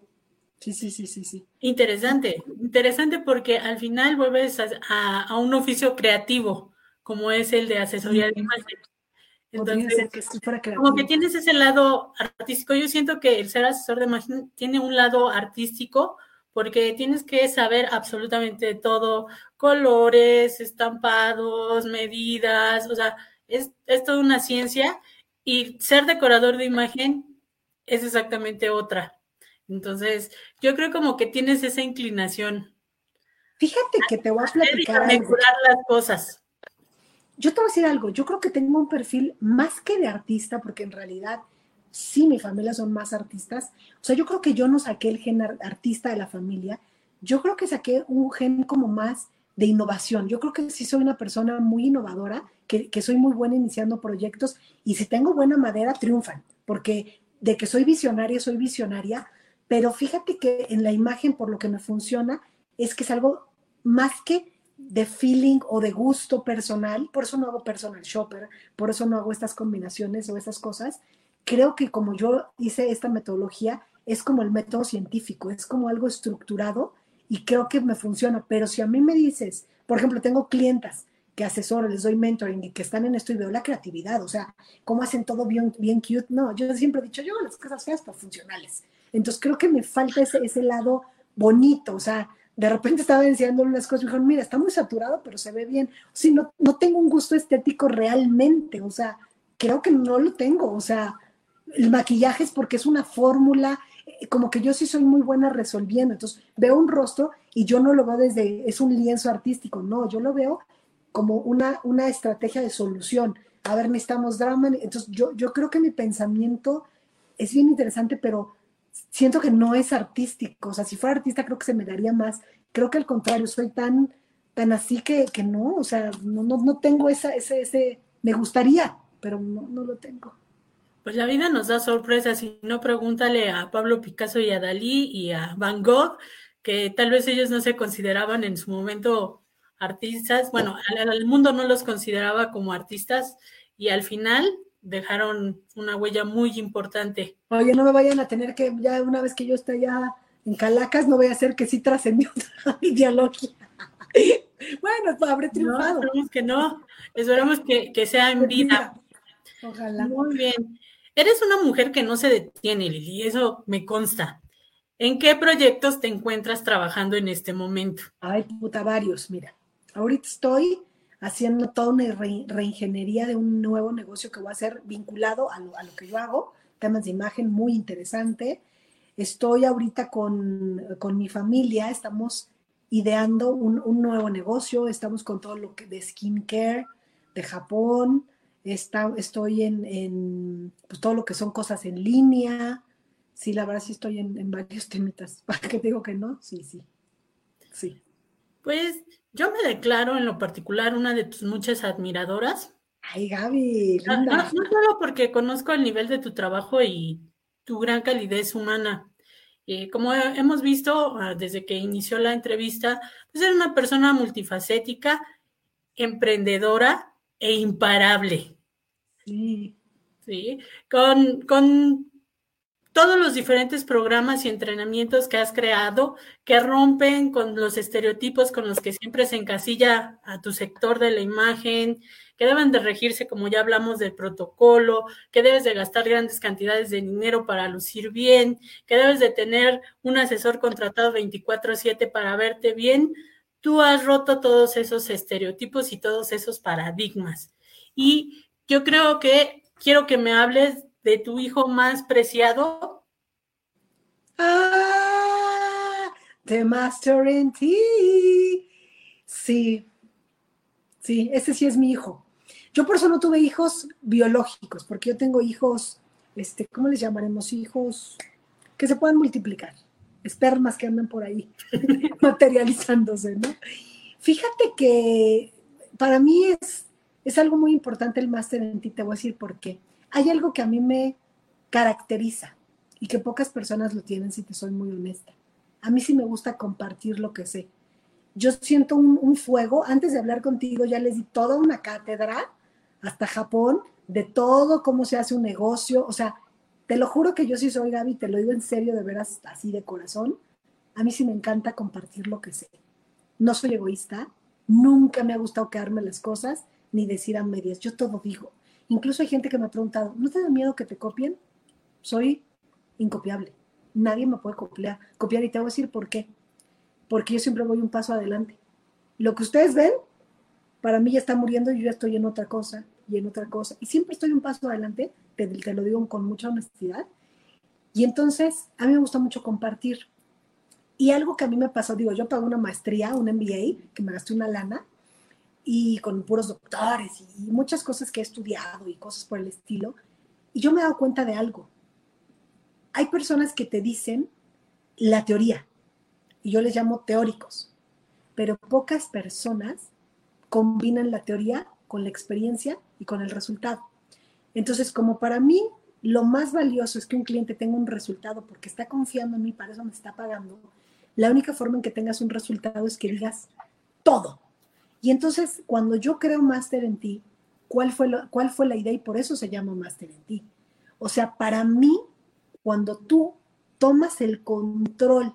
Sí, sí, sí, sí, sí. Interesante, interesante porque al final vuelves a, un oficio creativo, como es el de asesoría de imagen. Entonces, como que tienes ese lado artístico, yo siento que el ser asesor de imagen tiene un lado artístico porque tienes que saber absolutamente todo, colores, estampados, medidas, o sea, es, es toda una ciencia y ser decorador de imagen es exactamente otra. Entonces, yo creo como que tienes esa inclinación. Fíjate que te voy a platicar. las cosas. Yo te voy a decir algo, yo creo que tengo un perfil más que de artista, porque en realidad sí, mi familia son más artistas. O sea, yo creo que yo no saqué el gen artista de la familia, yo creo que saqué un gen como más de innovación. Yo creo que sí soy una persona muy innovadora, que, que soy muy buena iniciando proyectos y si tengo buena madera, triunfan, porque de que soy visionaria, soy visionaria, pero fíjate que en la imagen, por lo que me funciona, es que es algo más que de feeling o de gusto personal, por eso no hago personal shopper, por eso no hago estas combinaciones o esas cosas. Creo que como yo hice esta metodología, es como el método científico, es como algo estructurado y creo que me funciona. Pero si a mí me dices, por ejemplo, tengo clientas que asesoro, les doy mentoring y que están en esto y veo la creatividad, o sea, cómo hacen todo bien, bien cute. No, yo siempre he dicho, yo las cosas feas, pero funcionales. Entonces creo que me falta ese, ese lado bonito, o sea, de repente estaba enseñando unas cosas y me dijeron, mira, está muy saturado, pero se ve bien. O sea, no, no tengo un gusto estético realmente, o sea, creo que no lo tengo, o sea, el maquillaje es porque es una fórmula, como que yo sí soy muy buena resolviendo, entonces veo un rostro y yo no lo veo desde, es un lienzo artístico, no, yo lo veo como una, una estrategia de solución. A ver, necesitamos drama, entonces yo, yo creo que mi pensamiento es bien interesante, pero siento que no es artístico. O sea, si fuera artista creo que se me daría más. Creo que al contrario, soy tan, tan así que, que no, o sea, no, no, no tengo esa, ese, ese, me gustaría, pero no, no lo tengo. Pues la vida nos da sorpresas y no pregúntale a Pablo Picasso y a Dalí y a Van Gogh, que tal vez ellos no se consideraban en su momento artistas, bueno, al mundo no los consideraba como artistas y al final dejaron una huella muy importante. Oye, no me vayan a tener que, ya una vez que yo esté ya en Calacas, no voy a hacer que sí trascendió otra ideología. bueno, pues habré triunfado. No, esperemos que no, esperemos que, que sea en vida. Ojalá. Muy bien. Eres una mujer que no se detiene, Lili, eso me consta. ¿En qué proyectos te encuentras trabajando en este momento? Ay, puta, varios, mira. Ahorita estoy haciendo toda una reingeniería de un nuevo negocio que voy a hacer vinculado a lo, que yo hago, temas de imagen muy interesante. Estoy ahorita con, mi familia, estamos ideando un, nuevo negocio, estamos con todo lo que de skincare de Japón, está, estoy en, pues, todo lo que son cosas en línea. Sí, la verdad sí estoy en, en varios temitas. ¿Para qué digo que no? Sí, sí. Sí. Pues yo me declaro en lo particular una de tus muchas admiradoras. Ay, Gaby, linda. No, solo porque conozco el nivel de tu trabajo y tu gran calidez humana. Eh, como hemos visto ah, desde que inició la entrevista, pues eres una persona multifacética, emprendedora e imparable. Sí. Con, con todos los diferentes programas y entrenamientos que has creado que rompen con los estereotipos con los que siempre se encasilla a tu sector de la imagen, que deben de regirse, como ya hablamos del protocolo, que debes de gastar grandes cantidades de dinero para lucir bien, que debes de tener un asesor contratado 24/7 para verte bien, tú has roto todos esos estereotipos y todos esos paradigmas. Y yo creo que quiero que me hables de tu hijo más preciado. Ah, The Master in T. Sí, sí, ese sí es mi hijo. Yo por eso no tuve hijos biológicos, porque yo tengo hijos, este, ¿cómo les llamaremos? Hijos que se puedan multiplicar, espermas que andan por ahí materializándose, ¿no? Fíjate que para mí es es algo muy importante el máster en ti, te voy a decir por qué. Hay algo que a mí me caracteriza y que pocas personas lo tienen, si te soy muy honesta. A mí sí me gusta compartir lo que sé. Yo siento un, fuego, antes de hablar contigo ya les di toda una cátedra hasta Japón de todo cómo se hace un negocio. O sea, te lo juro que yo sí soy Gaby, te lo digo en serio, de veras, así de corazón. A mí sí me encanta compartir lo que sé. No soy egoísta, nunca me ha gustado quedarme las cosas ni decir a medias. Yo todo digo. Incluso hay gente que me ha preguntado, ¿no te da miedo que te copien? Soy incopiable. Nadie me puede copiar, copiar y te voy a decir por qué. Porque yo siempre voy un paso adelante. Lo que ustedes ven, para mí ya está muriendo y yo ya estoy en otra cosa y en otra cosa. Y siempre estoy un paso adelante, te, te lo digo con mucha honestidad. Y entonces, a mí me gusta mucho compartir. Y algo que a mí me pasó, digo, yo pago una maestría, un MBA, que me gasté una lana, y con puros doctores y muchas cosas que he estudiado y cosas por el estilo. Y yo me he dado cuenta de algo. Hay personas que te dicen la teoría, y yo les llamo teóricos, pero pocas personas combinan la teoría con la experiencia y con el resultado. Entonces, como para mí lo más valioso es que un cliente tenga un resultado porque está confiando en mí, para eso me está pagando, la única forma en que tengas un resultado es que digas todo, y entonces, cuando yo creo Master en ti, ¿cuál fue, ¿cuál fue la idea? Y por eso se llama Master en ti. O sea, para mí, cuando tú tomas el control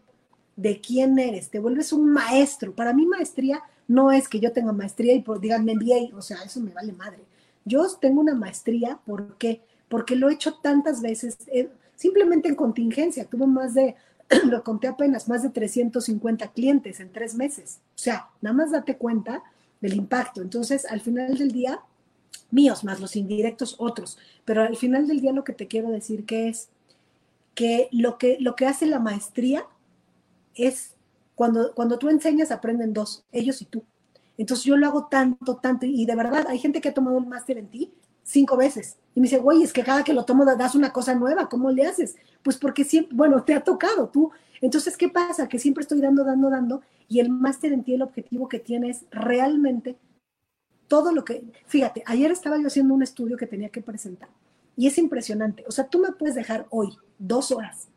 de quién eres, te vuelves un maestro. Para mí, maestría no es que yo tenga maestría y por, digan MBA, o sea, eso me vale madre. Yo tengo una maestría, ¿por qué? Porque lo he hecho tantas veces, eh, simplemente en contingencia. Tuve más de, lo conté apenas, más de 350 clientes en tres meses. O sea, nada más date cuenta del impacto. Entonces, al final del día, míos más los indirectos otros, pero al final del día lo que te quiero decir que es que lo que, lo que hace la maestría es cuando, cuando tú enseñas aprenden dos, ellos y tú. Entonces yo lo hago tanto, tanto, y de verdad hay gente que ha tomado el máster en ti cinco veces. Y me dice, güey, es que cada que lo tomo das una cosa nueva, ¿cómo le haces? Pues porque siempre, bueno, te ha tocado tú. Entonces, ¿qué pasa? Que siempre estoy dando, dando, dando, y el máster en ti el objetivo que tiene es realmente todo lo que, fíjate, ayer estaba yo haciendo un estudio que tenía que presentar, y es impresionante. O sea, tú me puedes dejar hoy dos horas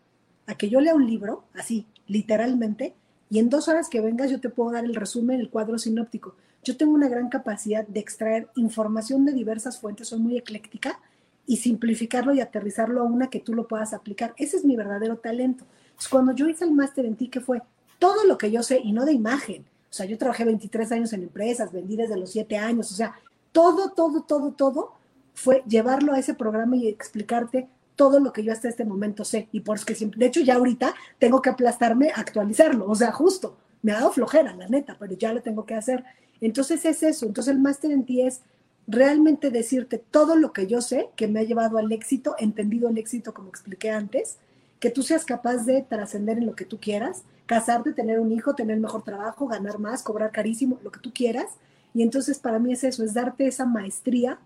a que yo lea un libro, así, literalmente, y en dos horas que vengas yo te puedo dar el resumen, el cuadro sinóptico yo tengo una gran capacidad de extraer información de diversas fuentes, soy muy ecléctica, y simplificarlo y aterrizarlo a una que tú lo puedas aplicar. Ese es mi verdadero talento. cuando yo hice el máster en ti, que fue todo lo que yo sé, y no de imagen, o sea, yo trabajé 23 años en empresas, vendí desde los 7 años, o sea, todo, todo, todo, todo fue llevarlo a ese programa y explicarte todo lo que yo hasta este momento sé. Y por eso que siempre, de hecho, ya ahorita tengo que aplastarme a actualizarlo, o sea, justo, me ha dado flojera, la neta, pero ya lo tengo que hacer. Entonces es eso, entonces el máster en ti es realmente decirte todo lo que yo sé que me ha llevado al éxito, entendido el éxito como expliqué antes, que tú seas capaz de trascender en lo que tú quieras, casarte, tener un hijo, tener mejor trabajo, ganar más, cobrar carísimo, lo que tú quieras. Y entonces para mí es eso, es darte esa maestría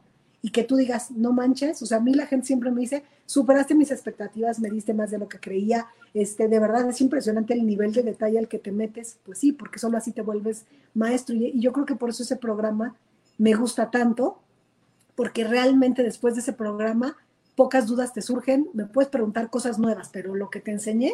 y que tú digas, no manches, o sea, a mí la gente siempre me dice, superaste mis expectativas, me diste más de lo que creía, este, de verdad es impresionante el nivel de detalle al que te metes, pues sí, porque solo así te vuelves maestro. Y, yo creo que por eso ese programa me gusta tanto, porque realmente después de ese programa pocas dudas te surgen, me puedes preguntar cosas nuevas, pero lo que te enseñé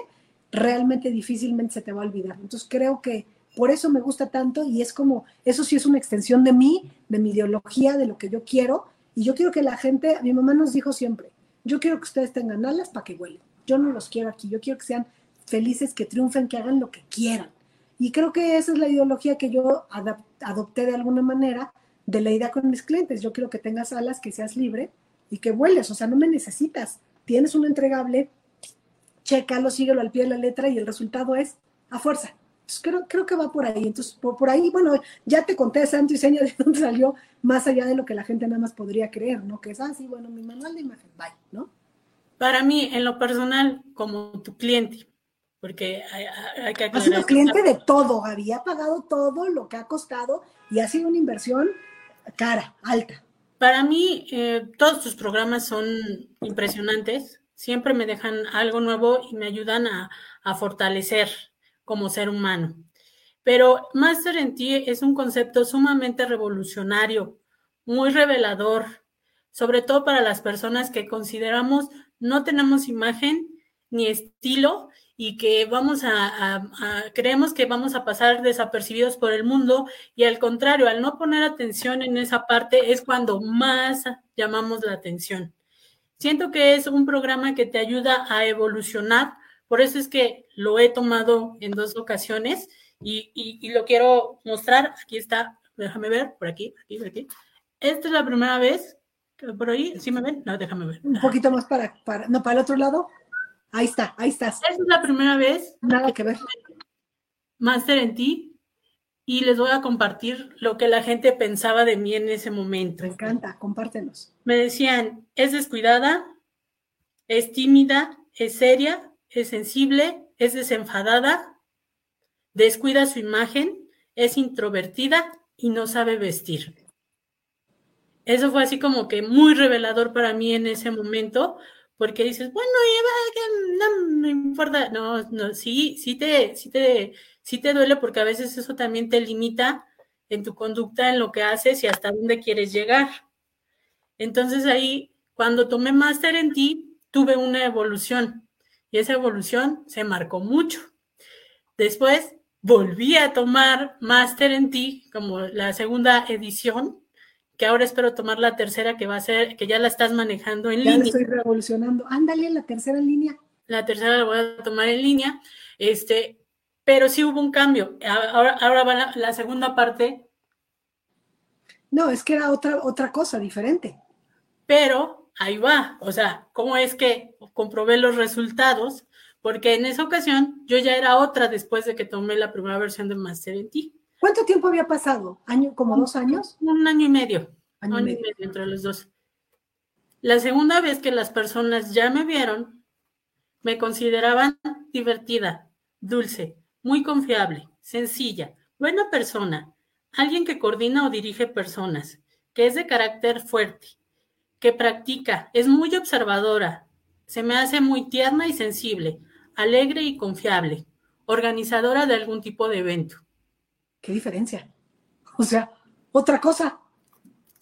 realmente difícilmente se te va a olvidar. Entonces creo que por eso me gusta tanto y es como, eso sí es una extensión de mí, de mi ideología, de lo que yo quiero Y yo quiero que la gente, mi mamá nos dijo siempre, yo quiero que ustedes tengan alas para que vuelen. Yo no los quiero aquí, yo quiero que sean felices, que triunfen, que hagan lo que quieran. Y creo que esa es la ideología que yo adopté de alguna manera de la idea con mis clientes. Yo quiero que tengas alas, que seas libre y que vueles. O sea, no me necesitas. Tienes un entregable, chécalo, síguelo al pie de la letra y el resultado es a fuerza. creo, creo que va por ahí. Entonces, por, ahí, bueno, ya te conté santo y seña de dónde salió, más allá de lo que la gente nada más podría creer, ¿no? Que es así, ah, bueno, mi manual de imagen, bye, ¿no? Para mí, en lo personal, como tu cliente, porque hay, que aclarar. Ha sido cliente de todo, había pagado todo lo que ha costado y ha sido una inversión cara, alta. Para mí, eh, todos tus programas son impresionantes, siempre me dejan algo nuevo y me ayudan a, a fortalecer como ser humano. Pero Master en ti es un concepto sumamente revolucionario, muy revelador, sobre todo para las personas que consideramos no tenemos imagen ni estilo y que vamos a, creemos que vamos a pasar desapercibidos por el mundo y al contrario, al no poner atención en esa parte es cuando más llamamos la atención. Siento que es un programa que te ayuda a evolucionar, por eso es que lo he tomado en dos ocasiones y, y, lo quiero mostrar. Aquí está, déjame ver, por aquí, aquí, por aquí. Esta es la primera vez, por ahí, ¿sí me ven? No, déjame ver. Un poquito más para, para, no, para el otro lado. Ahí está, ahí estás. Esta es la primera vez. Nada que ver. Master en ti. Y les voy a compartir lo que la gente pensaba de mí en ese momento. Me encanta, compártenos. Me decían, es descuidada, es tímida, es seria, es sensible, es desenfadada, descuida su imagen, es introvertida y no sabe vestir. Eso fue así como que muy revelador para mí en ese momento, porque dices, bueno, no me importa, no, no, sí, sí te, sí te, sí te duele porque a veces eso también te limita en tu conducta, en lo que haces y hasta dónde quieres llegar. Entonces ahí, cuando tomé máster en ti, tuve una evolución y esa evolución se marcó mucho. Después volví a tomar máster en ti como la segunda edición que ahora espero tomar la tercera que va a ser, que ya la estás manejando en línea. estoy revolucionando. Ándale, la tercera en línea. La tercera la voy a tomar en línea. Este, pero sí hubo un cambio. Ahora, ahora va la, segunda parte. No, es que era otra, otra cosa diferente. Pero ahí va. O sea, ¿cómo es que comprobé los resultados? Porque en esa ocasión yo ya era otra después de que tomé la primera versión de Master en Ti. ¿Cuánto tiempo había pasado? ¿Año, ¿Como dos años? Un año y medio. Año, y medio entre los dos. La segunda vez que las personas ya me vieron, me consideraban divertida, dulce, muy confiable, sencilla, buena persona, alguien que coordina o dirige personas, que es de carácter fuerte, que practica, es muy observadora, se me hace muy tierna y sensible, alegre y confiable, organizadora de algún tipo de evento. ¿Qué diferencia? O sea, otra cosa.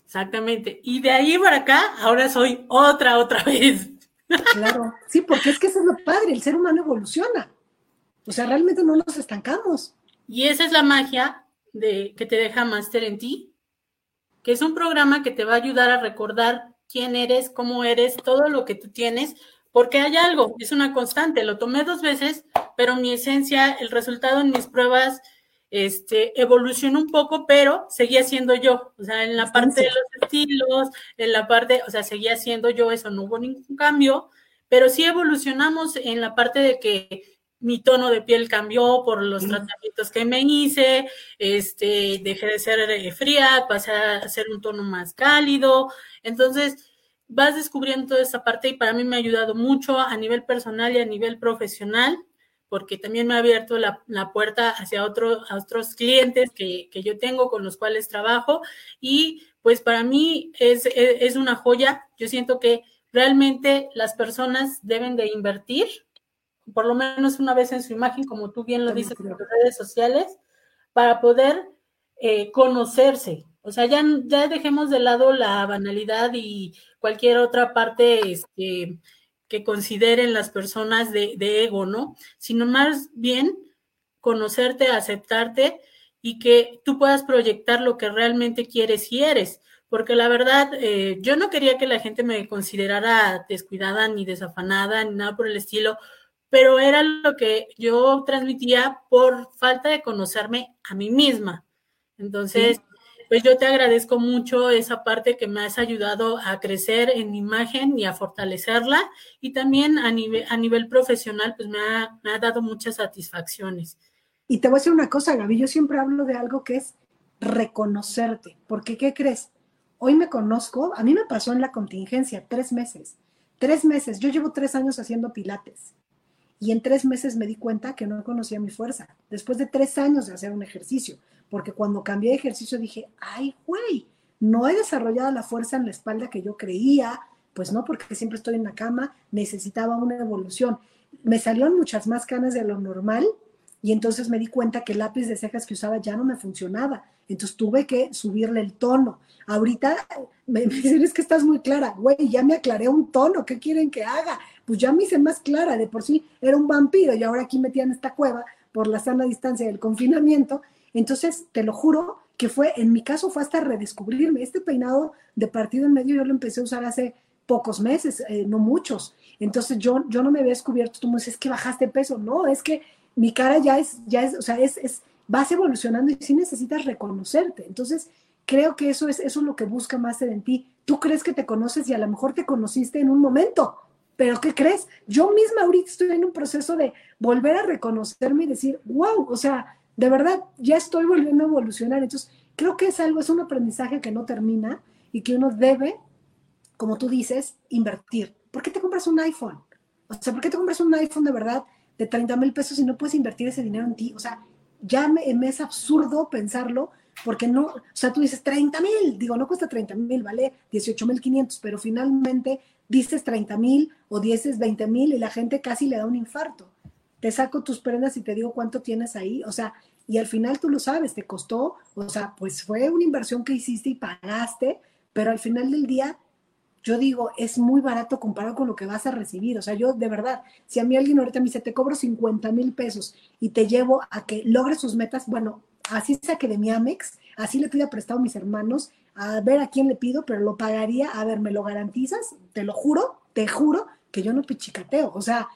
Exactamente. Y de ahí para acá, ahora soy otra, otra vez. Claro, sí, porque es que eso es lo padre, el ser humano evoluciona. O sea, realmente no nos estancamos. Y esa es la magia de que te deja Master en ti, que es un programa que te va a ayudar a recordar quién eres, cómo eres, todo lo que tú tienes, porque hay algo, es una constante. Lo tomé dos veces, pero mi esencia, el resultado en mis pruebas, este, evolucionó un poco, pero seguía siendo yo, o sea, en la parte de los estilos, en la parte, o sea, seguía siendo yo, eso no hubo ningún cambio, pero sí evolucionamos en la parte de que mi tono de piel cambió por los tratamientos que me hice, este, dejé de ser eh, fría, pasé a ser un tono más cálido, entonces vas descubriendo toda esa parte y para mí me ha ayudado mucho a nivel personal y a nivel profesional porque también me ha abierto la, puerta hacia otro, a otros clientes que, yo tengo con los cuales trabajo. Y pues para mí es, es, una joya. Yo siento que realmente las personas deben de invertir por lo menos una vez en su imagen, como tú bien lo dices en las redes sociales, para poder eh, conocerse. O sea, ya, ya dejemos de lado la banalidad y cualquier otra parte este, que consideren las personas de, ego, ¿no? Sino más bien conocerte, aceptarte y que tú puedas proyectar lo que realmente quieres y eres. porque la verdad, eh, yo no quería que la gente me considerara descuidada ni desafanada ni nada por el estilo, pero era lo que yo transmitía por falta de conocerme a mí misma. Entonces, pues yo te agradezco mucho esa parte que me has ayudado a crecer en mi imagen y a fortalecerla y también a nivel, a nivel profesional, pues me ha, me ha dado muchas satisfacciones. Y te voy a decir una cosa, Gaby, yo siempre hablo de algo que es reconocerte, porque ¿qué crees? Hoy me conozco, a mí me pasó en la contingencia, tres meses, tres meses, yo llevo tres años haciendo pilates y en tres meses me di cuenta que no conocía mi fuerza, después de tres años de hacer un ejercicio, porque cuando cambié de ejercicio dije, ay, güey, no he desarrollado la fuerza en la espalda que yo creía, pues no, porque siempre estoy en la cama, necesitaba una evolución. Me salieron muchas más canas de lo normal y entonces me di cuenta que el lápiz de cejas que usaba ya no me funcionaba. Entonces tuve que subirle el tono. Ahorita me, dicen, es que estás muy clara. Güey, ya me aclaré un tono. ¿Qué quieren que haga? Pues ya me hice más clara. De por sí era un vampiro y ahora aquí metía en esta cueva por la sana distancia del confinamiento. Entonces, te lo juro que fue, en mi caso fue hasta redescubrirme. Este peinado de partido en medio yo lo empecé a usar hace pocos meses, eh, no muchos. Entonces yo, yo no me había descubierto, tú me dices, es que bajaste peso. No, es que mi cara ya es, ya es, o sea, es, es, vas evolucionando y sí necesitas reconocerte. Entonces, creo que eso es, eso es lo que busca más en ti. Tú crees que te conoces y a lo mejor te conociste en un momento, pero ¿qué crees? Yo misma ahorita estoy en un proceso de volver a reconocerme y decir, wow, o sea, de verdad, ya estoy volviendo a evolucionar. Entonces, creo que es algo, es un aprendizaje que no termina y que uno debe, como tú dices, invertir. ¿Por qué te compras un iPhone? O sea, ¿por qué te compras un iPhone de verdad de 30 mil pesos y no puedes invertir ese dinero en ti. O sea, ya me, es absurdo pensarlo porque no, o sea, tú dices 30 mil, digo, no cuesta 30 mil, vale 18 mil 500, pero finalmente dices 30 mil o dices 20 mil y la gente casi le da un infarto. Te saco tus prendas y te digo cuánto tienes ahí, o sea, y al final tú lo sabes, te costó, o sea, pues fue una inversión que hiciste y pagaste, pero al final del día yo digo, es muy barato comparado con lo que vas a recibir. O sea, yo de verdad, si a mí alguien ahorita me dice, te cobro 50 mil pesos y te llevo a que logres sus metas, bueno, así saque de mi Amex, así le pido prestado a mis hermanos, a ver a quién le pido, pero lo pagaría, a ver, ¿me lo garantizas? Te lo juro, te juro que yo no pichicateo. O sea,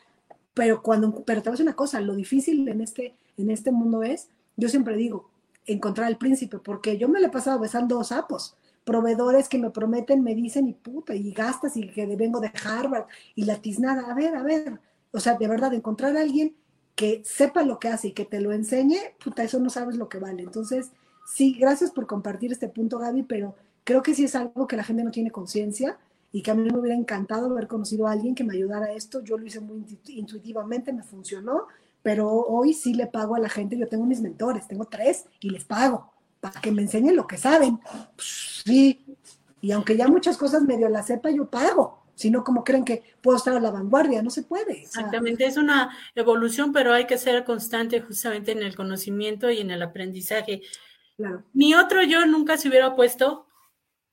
pero cuando, pero te voy a decir una cosa, lo difícil en este, en este mundo es, yo siempre digo, encontrar al príncipe, porque yo me le he pasado besando sapos proveedores que me prometen, me dicen y puta, y gastas y que vengo de Harvard y la tiznada. A ver, a ver, o sea, de verdad, encontrar a alguien que sepa lo que hace y que te lo enseñe, puta, eso no sabes lo que vale. Entonces, sí, gracias por compartir este punto, Gaby, pero creo que sí es algo que la gente no tiene conciencia y que a mí me hubiera encantado haber conocido a alguien que me ayudara a esto. Yo lo hice muy intuitivamente, me funcionó, pero hoy sí le pago a la gente. Yo tengo mis mentores, tengo tres y les pago para que me enseñen lo que saben. Pues, sí, y aunque ya muchas cosas medio la sepa, yo pago. Si no, como creen que puedo estar a la vanguardia, no se puede. Exactamente, es una evolución, pero hay que ser constante justamente en el conocimiento y en el aprendizaje. Claro. Ni otro yo nunca se hubiera puesto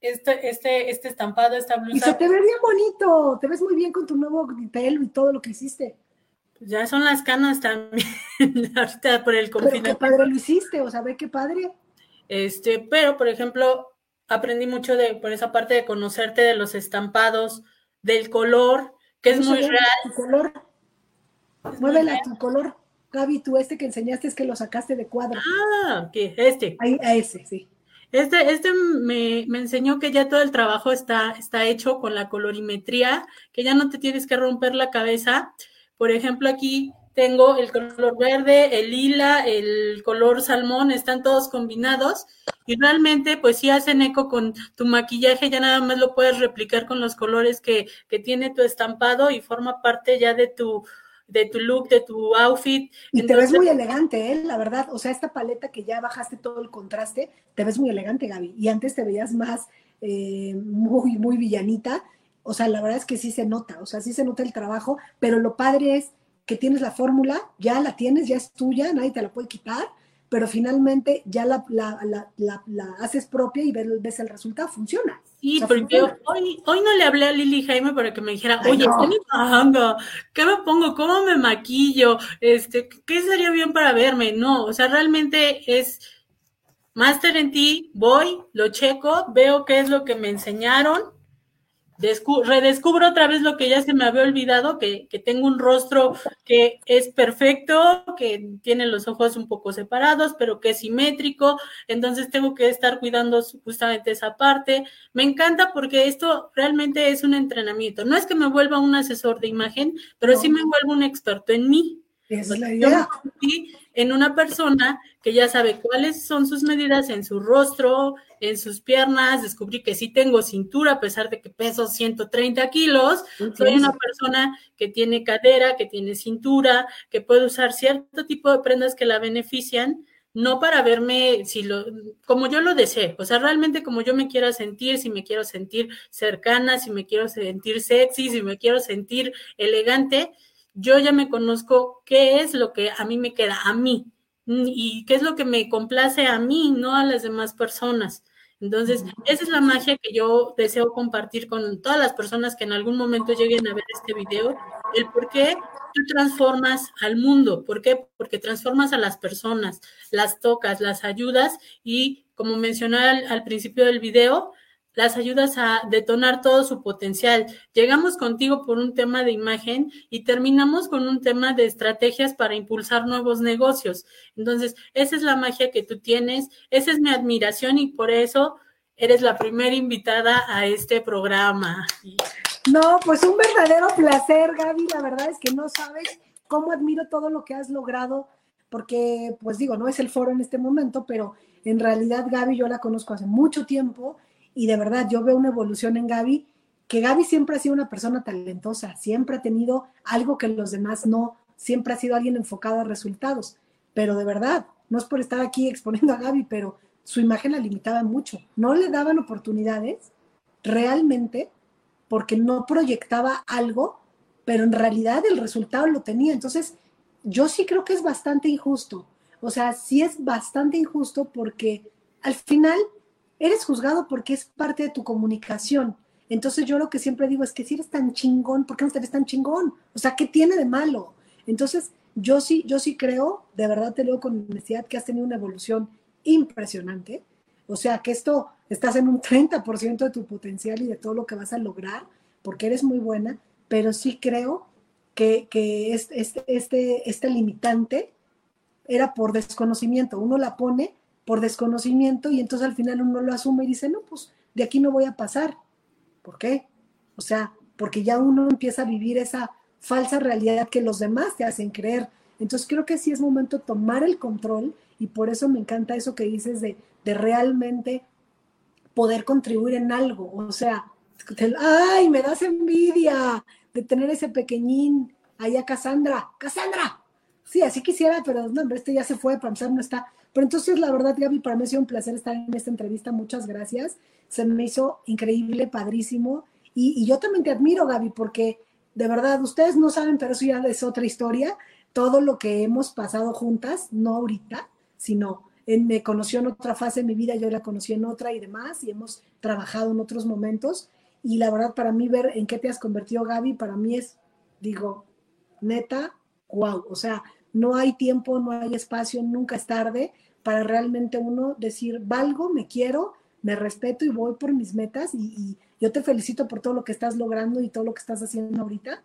este, este, este estampado, esta blusa. Y se te ve bien bonito, te ves muy bien con tu nuevo pelo y todo lo que hiciste. Pues ya son las canas también, ahorita por el confinamiento. qué padre lo hiciste, o sea, ve qué padre. Este, pero, por ejemplo, aprendí mucho de, por esa parte de conocerte de los estampados, del color, que es muy real. Tu color. Muévela tu color. Gaby, tú este que enseñaste es que lo sacaste de cuadro. Ah, que este. Ahí, a ese, sí. Este, este me, me, enseñó que ya todo el trabajo está, está hecho con la colorimetría, que ya no te tienes que romper la cabeza. Por ejemplo, aquí tengo el color verde, el lila, el color salmón, están todos combinados y realmente pues sí hacen eco con tu maquillaje, ya nada más lo puedes replicar con los colores que, que tiene tu estampado y forma parte ya de tu de tu look, de tu outfit. Y te ves muy elegante, ¿eh? la verdad. O sea, esta paleta que ya bajaste todo el contraste, te ves muy elegante, Gaby. Y antes te veías más eh, muy, muy villanita. O sea, la verdad es que sí se nota, o sea, sí se nota el trabajo, pero lo padre es que tienes la fórmula, ya la tienes, ya es tuya, nadie te la puede quitar, pero finalmente ya la, haces propia y ves, el resultado, funciona. Sí, porque Hoy, hoy no le hablé a Lili Jaime para que me dijera, oye, estoy trabajando, ¿qué me pongo? ¿Cómo me maquillo? Este, ¿Qué sería bien para verme? No, o sea, realmente es Master en ti, voy, lo checo, veo qué es lo que me enseñaron, redescubro otra vez lo que ya se me había olvidado, que, que, tengo un rostro que es perfecto, que tiene los ojos un poco separados, pero que es simétrico, entonces tengo que estar cuidando justamente esa parte. Me encanta porque esto realmente es un entrenamiento. No es que me vuelva un asesor de imagen, pero sí me vuelvo un experto en mí. Esa es la idea. en una persona que ya sabe cuáles son sus medidas en su rostro, en sus piernas, descubrí que sí tengo cintura a pesar de que peso 130 kilos, soy una persona que tiene cadera, que tiene cintura, que puede usar cierto tipo de prendas que la benefician, no para verme si lo, como yo lo deseo, o sea, realmente como yo me quiera sentir, si me quiero sentir cercana, si me quiero sentir sexy, si me quiero sentir elegante, yo ya me conozco qué es lo que a mí me queda, a mí, y qué es lo que me complace a mí, no a las demás personas. Entonces, esa es la magia que yo deseo compartir con todas las personas que en algún momento lleguen a ver este video, el por qué tú transformas al mundo, ¿por qué? Porque transformas a las personas, las tocas, las ayudas y, como mencioné al, al principio del video, las ayudas a detonar todo su potencial. Llegamos contigo por un tema de imagen y terminamos con un tema de estrategias para impulsar nuevos negocios. Entonces, esa es la magia que tú tienes, esa es mi admiración y por eso eres la primera invitada a este programa. No, pues un verdadero placer, Gaby. La verdad es que no sabes cómo admiro todo lo que has logrado, porque, pues digo, no es el foro en este momento, pero en realidad Gaby yo la conozco hace mucho tiempo y de verdad yo veo una evolución en Gaby, que Gaby siempre ha sido una persona talentosa, siempre ha tenido algo que los demás no, siempre ha sido alguien enfocado a resultados, pero de verdad, no es por estar aquí exponiendo a Gaby, pero su imagen la limitaba mucho, no le daban oportunidades realmente porque no proyectaba algo, pero en realidad el resultado lo tenía. Entonces, yo sí creo que es bastante injusto. O sea, sí es bastante injusto porque al final eres juzgado porque es parte de tu comunicación. Entonces yo lo que siempre digo es que si eres tan chingón, ¿por qué no te ves tan chingón? O sea, ¿qué tiene de malo? Entonces, yo sí, yo sí creo, de verdad te digo con honestidad, que has tenido una evolución impresionante. O sea, que esto estás en un 30% de tu potencial y de todo lo que vas a lograr, porque eres muy buena, pero sí creo que, que este, este, este limitante era por desconocimiento. Uno la pone por desconocimiento y entonces al final uno lo asume y dice, no, pues de aquí no voy a pasar. ¿Por qué? O sea, porque ya uno empieza a vivir esa falsa realidad que los demás te hacen creer. Entonces creo que sí es momento de tomar el control y por eso me encanta eso que dices de, de realmente poder contribuir en algo. O sea, ay, me das envidia de tener ese pequeñín allá, Cassandra. Cassandra. Sí, así quisiera, pero no, este ya se fue, para no está. Pero entonces, la verdad, Gaby, para mí ha sido un placer estar en esta entrevista. Muchas gracias. Se me hizo increíble, padrísimo. Y, yo también te admiro, Gaby, porque de verdad, ustedes no saben, pero eso ya es otra historia. Todo lo que hemos pasado juntas, no ahorita, sino en, me conoció en otra fase de mi vida, yo la conocí en otra y demás, y hemos trabajado en otros momentos. Y la verdad, para mí, ver en qué te has convertido, Gaby, para mí es, digo, neta, wow. O sea, no hay tiempo, no hay espacio, nunca es tarde para realmente uno decir, valgo, me quiero, me respeto y voy por mis metas y, yo te felicito por todo lo que estás logrando y todo lo que estás haciendo ahorita.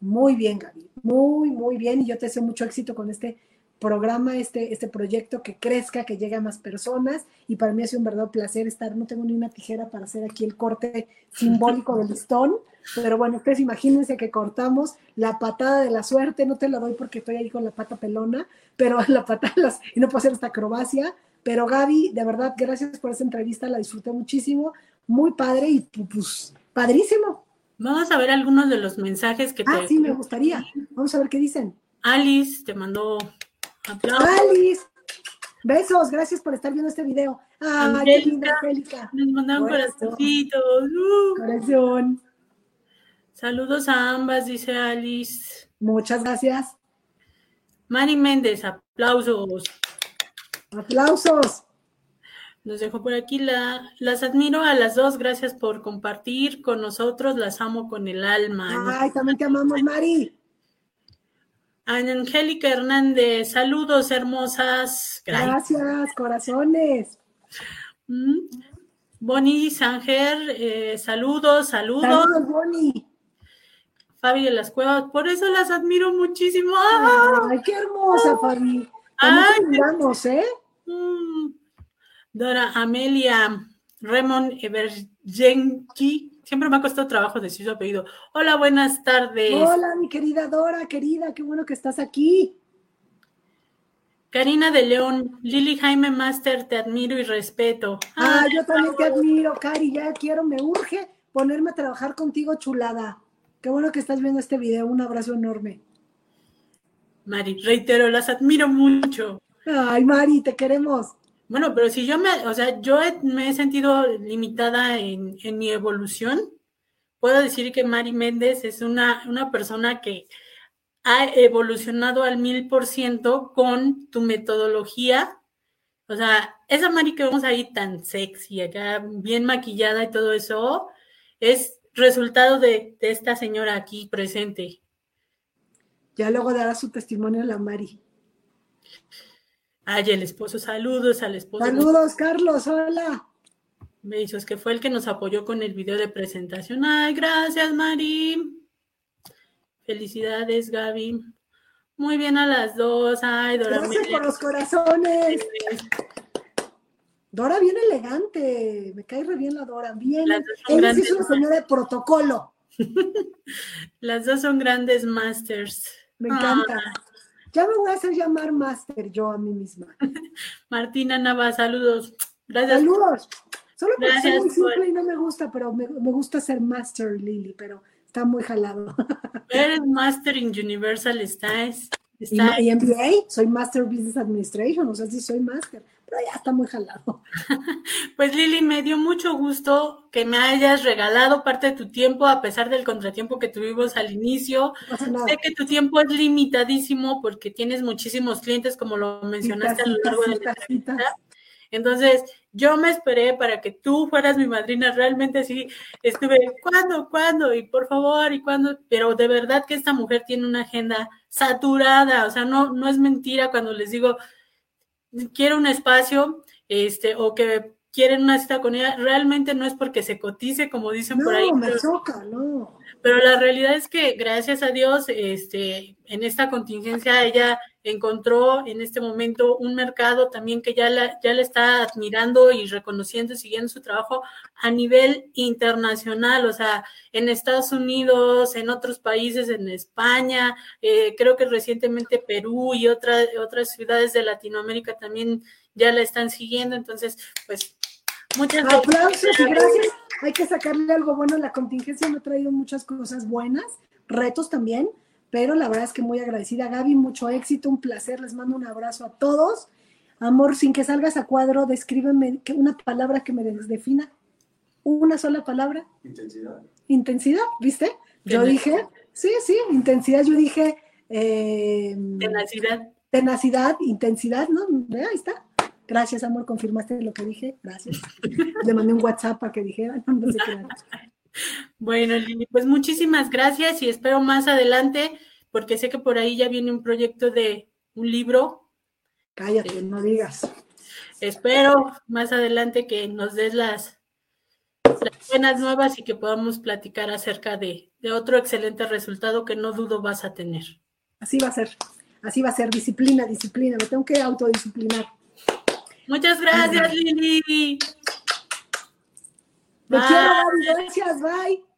Muy bien, Gaby, muy, muy bien y yo te deseo mucho éxito con este programa, este, este proyecto que crezca, que llegue a más personas y para mí ha sido un verdadero placer estar, no tengo ni una tijera para hacer aquí el corte simbólico del listón, pero bueno, ustedes imagínense que cortamos la patada de la suerte, no te la doy porque estoy ahí con la pata pelona, pero la patada las, y no puedo hacer esta acrobacia, pero Gaby, de verdad, gracias por esta entrevista, la disfruté muchísimo, muy padre y pues padrísimo. Vamos a ver algunos de los mensajes que ah, te... Ah, sí, me gustaría. Vamos a ver qué dicen. Alice te mandó Alice, besos, gracias por estar viendo este video. Ah, qué linda, Angélica. Nos mandan corazoncitos. Uh. Corazón. Saludos a ambas, dice Alice. Muchas gracias. Mari Méndez, aplausos. Aplausos. Nos dejó por aquí la, las admiro a las dos, gracias por compartir con nosotros, las amo con el alma. Ay, también te amamos, Mari. Angélica Hernández, saludos hermosas. Gracias, corazones. Mm. Bonnie Sanger, eh, saludos, saludos. Saludos, Bonnie. Fabi de las Cuevas, por eso las admiro muchísimo. Ay, qué hermosa, Fabi. Ay, miramos, ¿eh? Mm. Dora Amelia Raymond Evergenki. Siempre me ha costado trabajo decir su apellido. Hola, buenas tardes. Hola, mi querida Dora, querida, qué bueno que estás aquí. Karina de León, Lili Jaime Master, te admiro y respeto. Ah, yo también te admiro, Cari, ya quiero, me urge ponerme a trabajar contigo, chulada. Qué bueno que estás viendo este video, un abrazo enorme. Mari, reitero, las admiro mucho. Ay, Mari, te queremos. Bueno, pero si yo me, o sea, yo me he sentido limitada en, en, mi evolución, puedo decir que Mari Méndez es una, una persona que ha evolucionado al mil por ciento con tu metodología. O sea, esa Mari que vemos ahí tan sexy, acá bien maquillada y todo eso, es resultado de, de esta señora aquí presente. Ya luego dará su testimonio la Mari. Ay, el esposo, saludos al esposo. Saludos, Carlos, hola. Me dijo, es que fue el que nos apoyó con el video de presentación. Ay, gracias, Mari. Felicidades, Gaby. Muy bien a las dos. Ay, Dora. Gracias por los corazones. Dora bien elegante. Me cae re bien la Dora. Bien. Ella sí es una señora de protocolo. las dos son grandes masters. Me encanta. Ah. Ya me voy a hacer llamar Master yo a mí misma. Martina Nava, saludos. Gracias. Saludos. Solo porque Gracias soy muy simple por... y no me gusta, pero me, me, gusta ser Master, Lily, pero está muy jalado. Eres Master in Universal. Está... Y, y MBA, soy Master Business Administration, o sea, sí soy Master, ya está muy jalado. Pues Lili, me dio mucho gusto que me hayas regalado parte de tu tiempo a pesar del contratiempo que tuvimos al inicio. No sé que tu tiempo es limitadísimo porque tienes muchísimos clientes, como lo mencionaste citas, a lo largo citas, de la entrevista. Entonces, yo me esperé para que tú fueras mi madrina. Realmente sí, estuve, ¿cuándo? ¿Cuándo? Y por favor, ¿y cuándo? Pero de verdad que esta mujer tiene una agenda saturada. O sea, no, no es mentira cuando les digo, quiero un espacio, este, o que quieren una cita con ella, realmente no es porque se cotice, como dicen no, por ahí. No, me choca, no. Pero la realidad es que, gracias a Dios, este, en esta contingencia ella encontró en este momento un mercado también que ya la, ya le está admirando y reconociendo y siguiendo su trabajo a nivel internacional, o sea, en Estados Unidos, en otros países, en España, eh, creo que recientemente Perú y otra, otras ciudades de Latinoamérica también ya la están siguiendo, entonces, pues, muchas Aplausos y gracias. Hay que sacarle algo bueno. La contingencia me ha traído muchas cosas buenas, retos también, pero la verdad es que muy agradecida. Gaby, mucho éxito, un placer. Les mando un abrazo a todos. Amor, sin que salgas a cuadro, descríbeme una palabra que me defina. Una sola palabra. Intensidad. Intensidad, ¿viste? Yo dije, sí, sí, intensidad. Yo dije. Eh, tenacidad. Tenacidad, intensidad, ¿no? Ahí está. Gracias, amor, confirmaste lo que dije. Gracias. Le mandé un WhatsApp para que dijera. No, no sé qué bueno, Lili, pues muchísimas gracias y espero más adelante, porque sé que por ahí ya viene un proyecto de un libro. Cállate, no digas. Espero más adelante que nos des las, las buenas nuevas y que podamos platicar acerca de, de otro excelente resultado que no dudo vas a tener. Así va a ser, así va a ser, disciplina, disciplina, me tengo que autodisciplinar. Muchas gracias, Lili. Te quiero, Gaby. Gracias, bye.